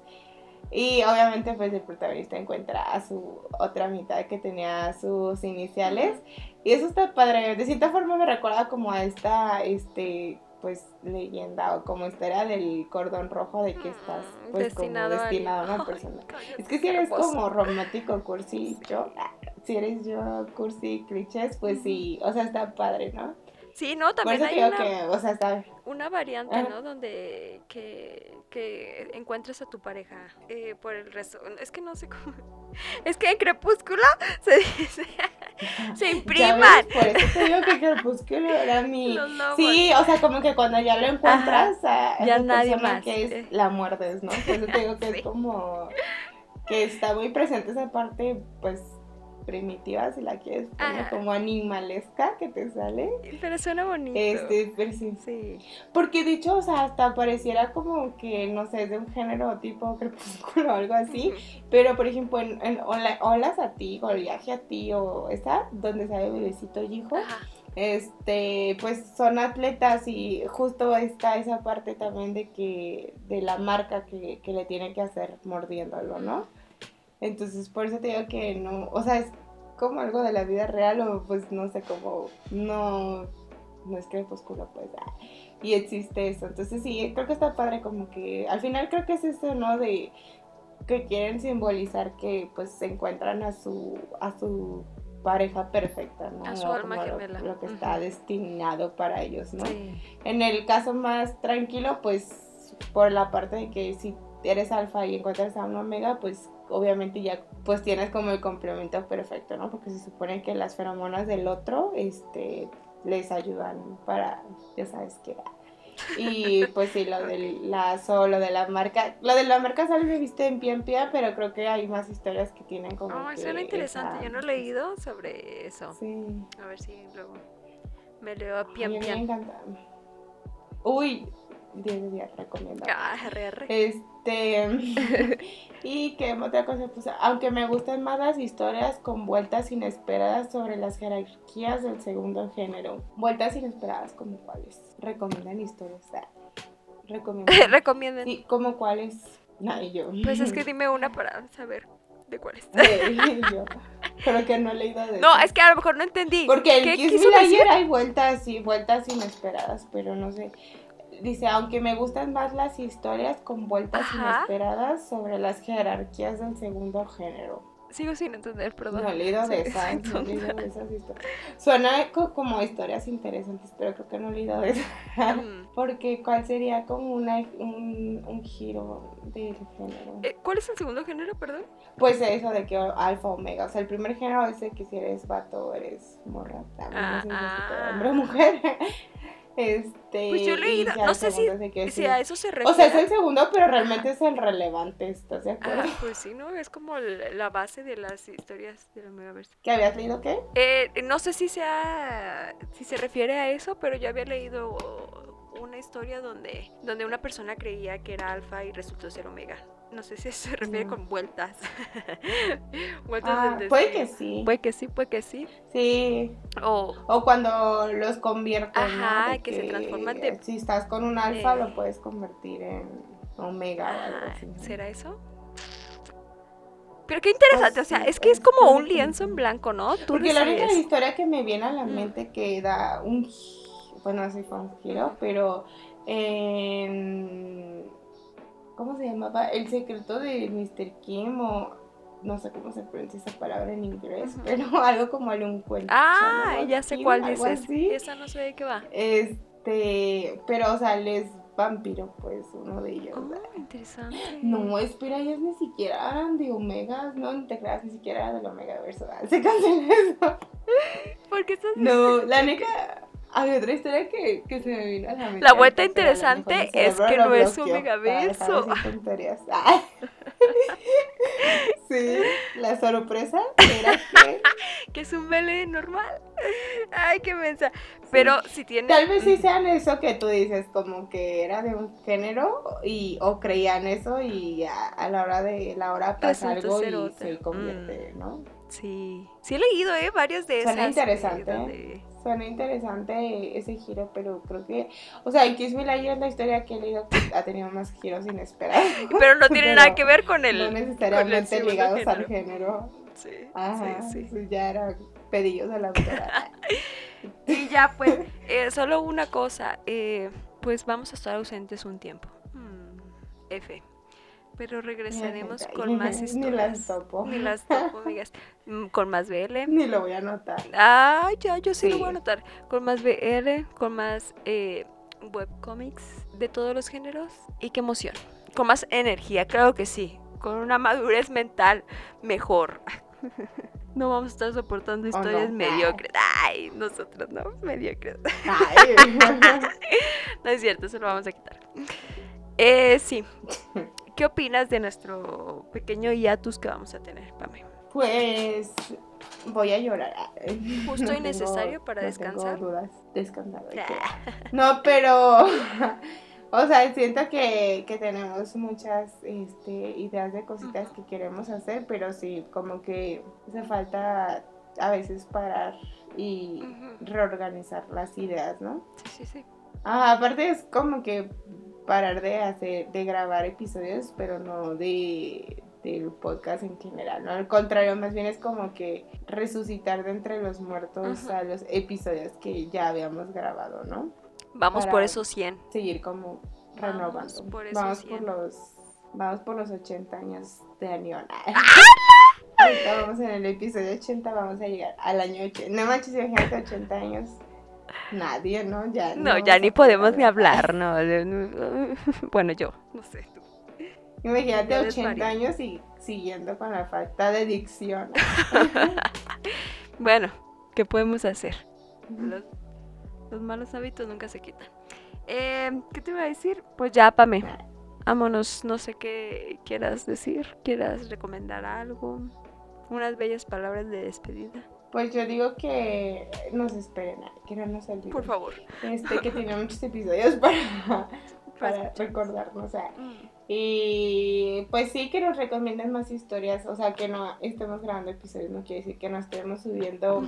Y obviamente pues el protagonista encuentra a su otra mitad que tenía sus iniciales. Y eso está padre. De cierta forma me recuerda como a esta, este, pues leyenda o como historia del cordón rojo de que estás Mm, pues destinado como a destinado a una persona. Es que si eres hermoso. como romántico, cursi, yo, ah, si eres yo, cursi, clichés, pues sí, o sea, está padre, ¿no? Sí, no, también hay una, que, o sea, está, una variante, Ajá. ¿no? Donde que, que encuentres a tu pareja eh, por el resto. Es que no sé cómo. Es que en Crepúsculo se dice. se ¿Ya impriman. Por eso te digo que Crepúsculo era mi... Sí, o sea, como que cuando ya lo encuentras a Ya esa nadie persona más, que es, eh. la muerdes, ¿no? Por eso te digo que Sí. es como... Que está muy presente esa parte, pues, primitiva, si la quieres poner, como animalesca que te sale. Pero suena bonito. Este, pero sí, Sí. Porque dicho, o sea, hasta pareciera como que, no sé, es de un género tipo crepúsculo o algo así. Pero, por ejemplo, en, en Hola, Holas a ti, o el viaje a ti, o esa, donde sale bebecito y hijo, Ajá. este, pues son atletas y justo está esa parte también de que, de la marca que, que le tiene que hacer mordiéndolo, ¿no? Entonces, por eso te digo que no, o sea, es como algo de la vida real o pues no sé, como, no, no es crepúsculo, pues, ah, y existe eso. Entonces, sí, creo que está padre como que, al final creo que es eso, ¿no? De, que quieren simbolizar que pues se encuentran a su a su pareja perfecta, ¿no? A su alma como lo- gemela. Lo, que está destinado para ellos, ¿no? Sí. En el caso más tranquilo, pues por la parte de que si eres alfa y encuentras a un omega, pues obviamente ya pues tienes como el complemento perfecto, ¿no? Porque se supone que las feromonas del otro, este, les ayudan para, ya sabes qué. Y pues sí, lo del lazo, lo de la marca, lo de la marca sale me viste en pie en pie, pero creo que hay más historias que tienen como Ay, suena interesante. esa- Yo no he leído sobre eso. Sí. A ver si luego me leo a pian a mí me encanta. Uy, 10 de 10 recomiendo. Ah. Este. y que otra cosa, pues, aunque me gustan más las historias con vueltas inesperadas sobre las jerarquías del segundo género. Vueltas inesperadas, como cuáles. Recomiendan historias. Ah, Recomiendan. Recomienden. sí, como cuáles. No, y yo. Pues es que dime una para saber de cuál es. Sí, yo. Pero que no he leído de No, eso. es que a lo mejor no entendí. Porque el ¿Qué Kiss Me decir? ayer hay vueltas y vueltas inesperadas, pero no sé. Dice, aunque me gustan más las historias con vueltas Ajá. inesperadas sobre las jerarquías del segundo género. Sigo sin entender, perdón. No leído de esas, no leído de esas historias. Suena co- como historias interesantes, pero creo que no he leído de esas. Mm. Porque ¿cuál sería como una, un, un giro del género? Eh, ¿Cuál es el segundo género, perdón? Pues eso de que alfa omega, o sea, el primer género es de que si eres vato eres morra, también Ah, no sé si ah. hombre o mujer. Este, Pues yo he y leído, ya no sé si, sí. a eso se refiere. O sea, es el segundo, pero realmente es el relevante, ¿estás de acuerdo? Ah, pues sí, ¿no? Es como la base de las historias de la Megaverse. ¿Qué habías leído qué? Eh, no sé si sea, si se refiere a eso, pero yo había leído una historia donde, donde una persona creía que era alfa y resultó ser omega. No sé si se refiere No. con vueltas. vueltas Ah, del puede que sí. Puede que sí, puede que sí. Sí. O O cuando los convierten. Ajá, que se transforman de- Si estás con un alfa, Eh. lo puedes convertir en omega o algo así. ¿no? ¿Será eso? Pero qué interesante, Pues o sea, sí, es que es pues, como un lienzo en blanco, ¿no? Tú Porque la única historia que me viene a la Mm. mente que da un bueno, no sé si fue un giro, pero en ¿cómo se llamaba? El secreto de Mr. Kim o no sé cómo se pronuncia esa palabra en inglés, pero algo como un cuento. Ah, ya sé Kim, cuál dices. así. Esa no sé de qué va. Este, pero o sea, él es vampiro, pues uno de ellos. Oh, interesante. No, espera, ellos ni siquiera eran de Omegas, no, te creas, ni siquiera era del Omega Verso. Se cancela eso. ¿Por qué estás No, la neta, hay otra historia que, que se me vino a la mente. La vuelta interesante es que no es un megaverso. de. Ay. Sí, la sorpresa era que que es un vele normal? Ay, qué mensa. Pero si tiene. tal vez sí sean eso que tú dices, como que era de un género y o creían eso y a, a la hora de la hora pasa Resulta algo y otra. se convierte, ¿no? Sí. Sí he leído, ¿eh? Varias de esas. Suena eh, interesante. donde- Suena interesante ese giro, pero creo que, o sea, en Kiss Me Later es la historia que he leído que ha tenido más giros inesperados. Pero no tiene Pero nada que ver con el. no el necesariamente ligados al género. Sí, Ajá, sí, sí. ya eran pedillos de la autora. Y ya, pues, eh, solo una cosa. eh, pues vamos a estar ausentes un tiempo. Mm, F. Pero regresaremos con más ni historias. las topo. Ni las topo, amigas. Mm, Con más BL. Ni lo voy a anotar. Ah, ya, yo sí, lo voy a anotar. Con más BL, con más eh, webcomics de todos los géneros. Y qué emoción. Con más energía, claro que sí. Con una madurez mental mejor. No vamos a estar soportando historias mediocres. Ay, nosotros no, mediocres. Ay. No es cierto, eso lo vamos a quitar. Eh, sí. ¿Qué opinas de nuestro pequeño hiatus que vamos a tener, Pame? Pues voy a llorar. Justo No y necesario tengo- para no descansar. Tengo dudas. Descansar. que- No, pero, o sea, siento que, que tenemos muchas este, ideas de cositas que queremos hacer, pero sí, como que hace falta a veces parar y reorganizar las ideas, ¿no? Sí, sí, sí. Ah, aparte es como que parar de hacer, de grabar episodios, pero no de del podcast en general, ¿no? Al contrario, más bien es como que resucitar de entre los muertos a los episodios que ya habíamos grabado, ¿no? Vamos por esos 100. seguir como Vamos renovando. por esos Vamos por 100. los Vamos por los 80 años de Aniona. Ahorita vamos en el episodio 80, vamos a llegar al año 80. No manches, imagínate 80 años. Nadie, ¿no? Ya No, ya ni podemos ni hablar, no. Bueno, yo, no sé. tú. Imagínate Ya 80 desvarié. años y siguiendo con la falta de dicción. Bueno, ¿qué podemos hacer? Los, los malos hábitos nunca se quitan. Eh, ¿Qué te iba a decir? Pues ya, Pame. Vámonos, no sé qué quieras decir, quieras recomendar algo, unas bellas palabras de despedida. Pues yo digo que nos esperen, que no nos olviden. Por favor. Este, que tiene muchos episodios para, recordarnos. Mm. Y pues sí que nos recomienden más historias, o sea que no estemos grabando episodios, no quiere decir que no estemos subiendo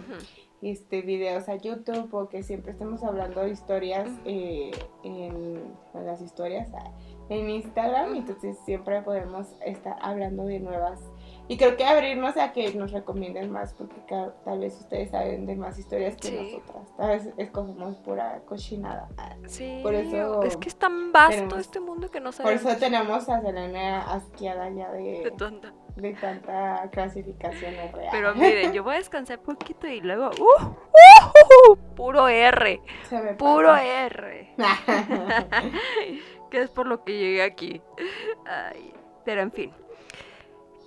este videos a YouTube o que siempre estemos hablando de historias eh, en las historias ah, en Instagram, entonces siempre podemos estar hablando de nuevas y creo que abrirnos a que nos recomienden más porque tal vez ustedes saben de más historias que Sí. nosotras, tal vez escogemos pura cochinada. Sí, Por eso es que es tan vasto tenemos- este mundo que no Por sabemos. eso tenemos a Selena asqueada ya de de, tonta. de tanta clasificación real. Pero miren, yo voy a descansar poquito y luego, ¡uh! ¡Uh! puro R, Se me puro pasa. R. que es por lo que llegué aquí. Ay, pero en fin.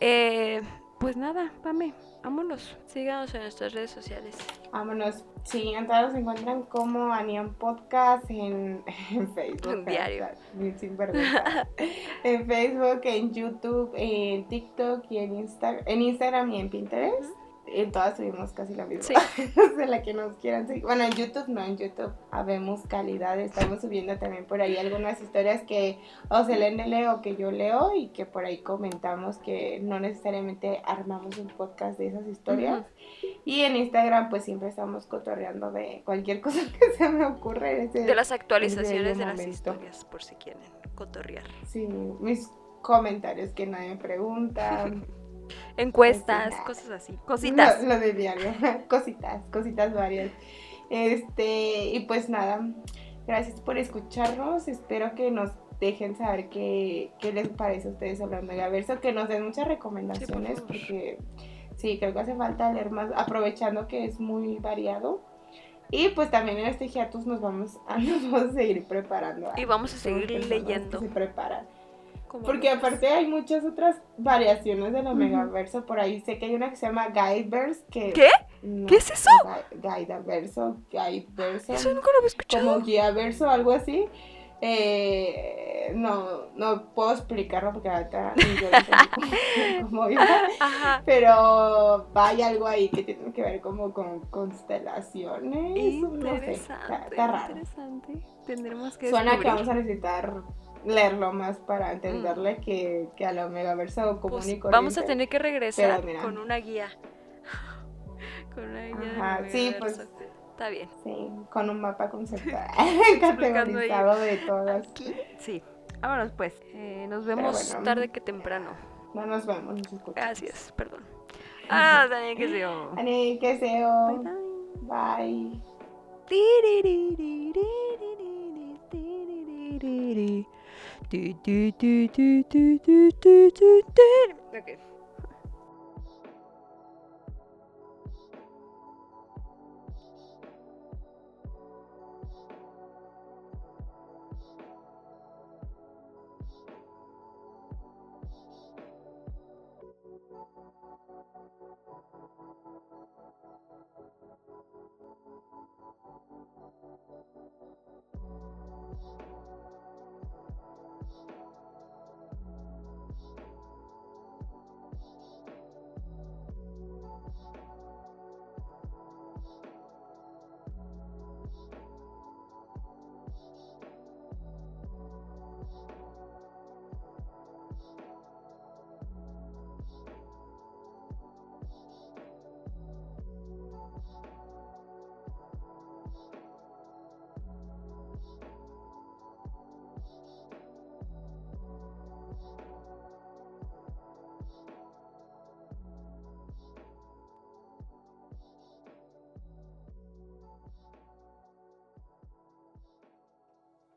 Eh, pues nada, Pame, vámonos. Síganos en nuestras redes sociales. Vámonos. Sí, en todas nos encuentran como Anian Podcast en, en Facebook. En diario. En Facebook, en YouTube, en TikTok y en, Insta en Instagram y en Pinterest. En todas subimos casi la misma. Sí. de la que nos quieran seguir. Bueno, en YouTube no, en YouTube habemos calidad. Estamos subiendo también por ahí algunas historias que o Selene lee o que yo leo y que por ahí comentamos que no necesariamente armamos un podcast de esas historias. Y en Instagram pues siempre estamos cotorreando de cualquier cosa que se me ocurre. Ese- De las actualizaciones de las historias, por si quieren cotorrear. Sí, mis comentarios que nadie me pregunta. Encuestas, cosas así. Cositas. Lo, lo de diario. cositas, cositas varias. Este, y pues nada, gracias por escucharnos. Espero que nos dejen saber qué, qué les parece a ustedes sobre el Megaverso, que nos den muchas recomendaciones, favor. porque sí, creo que hace falta leer más, aprovechando que es muy variado. Y pues también en este hiatus nos vamos a, nos vamos a seguir preparando. Y vamos a seguir leyendo. que se preparan. Como Porque aparte hay muchas otras variaciones del Ujú. Megaverso por ahí. Sé que hay una que se llama Guideverse que... ¿Qué? no, ¿Qué es eso? Gui- Guidaverso, Guideverso, Eso nunca lo había escuchado. como guiaverso, algo así. Eh, no, no puedo explicarlo porque ahorita ni yo lo sé cómo- cómo iba. Ajá. Pero hay algo ahí que tiene que ver como con constelaciones. no sé, Interesante. está, está raro. Interesante. Tendremos que Suena que vamos a necesitar leerlo más para entenderle que, que a la Megaverso común Pues, y corriente. vamos a tener que regresar mira. con una guía. con una guía. Ajá, sí, pues. Está bien. Sí, con un mapa conceptual categorizado de todas. Sí. Vámonos pues. Eh, nos vemos bueno. tarde que temprano. No nos vemos, nos escuchamos. Gracias, perdón. Ah, también que se Ani, que Bye seo. bye. Do, do, do, do, do, do, do, do. Okay.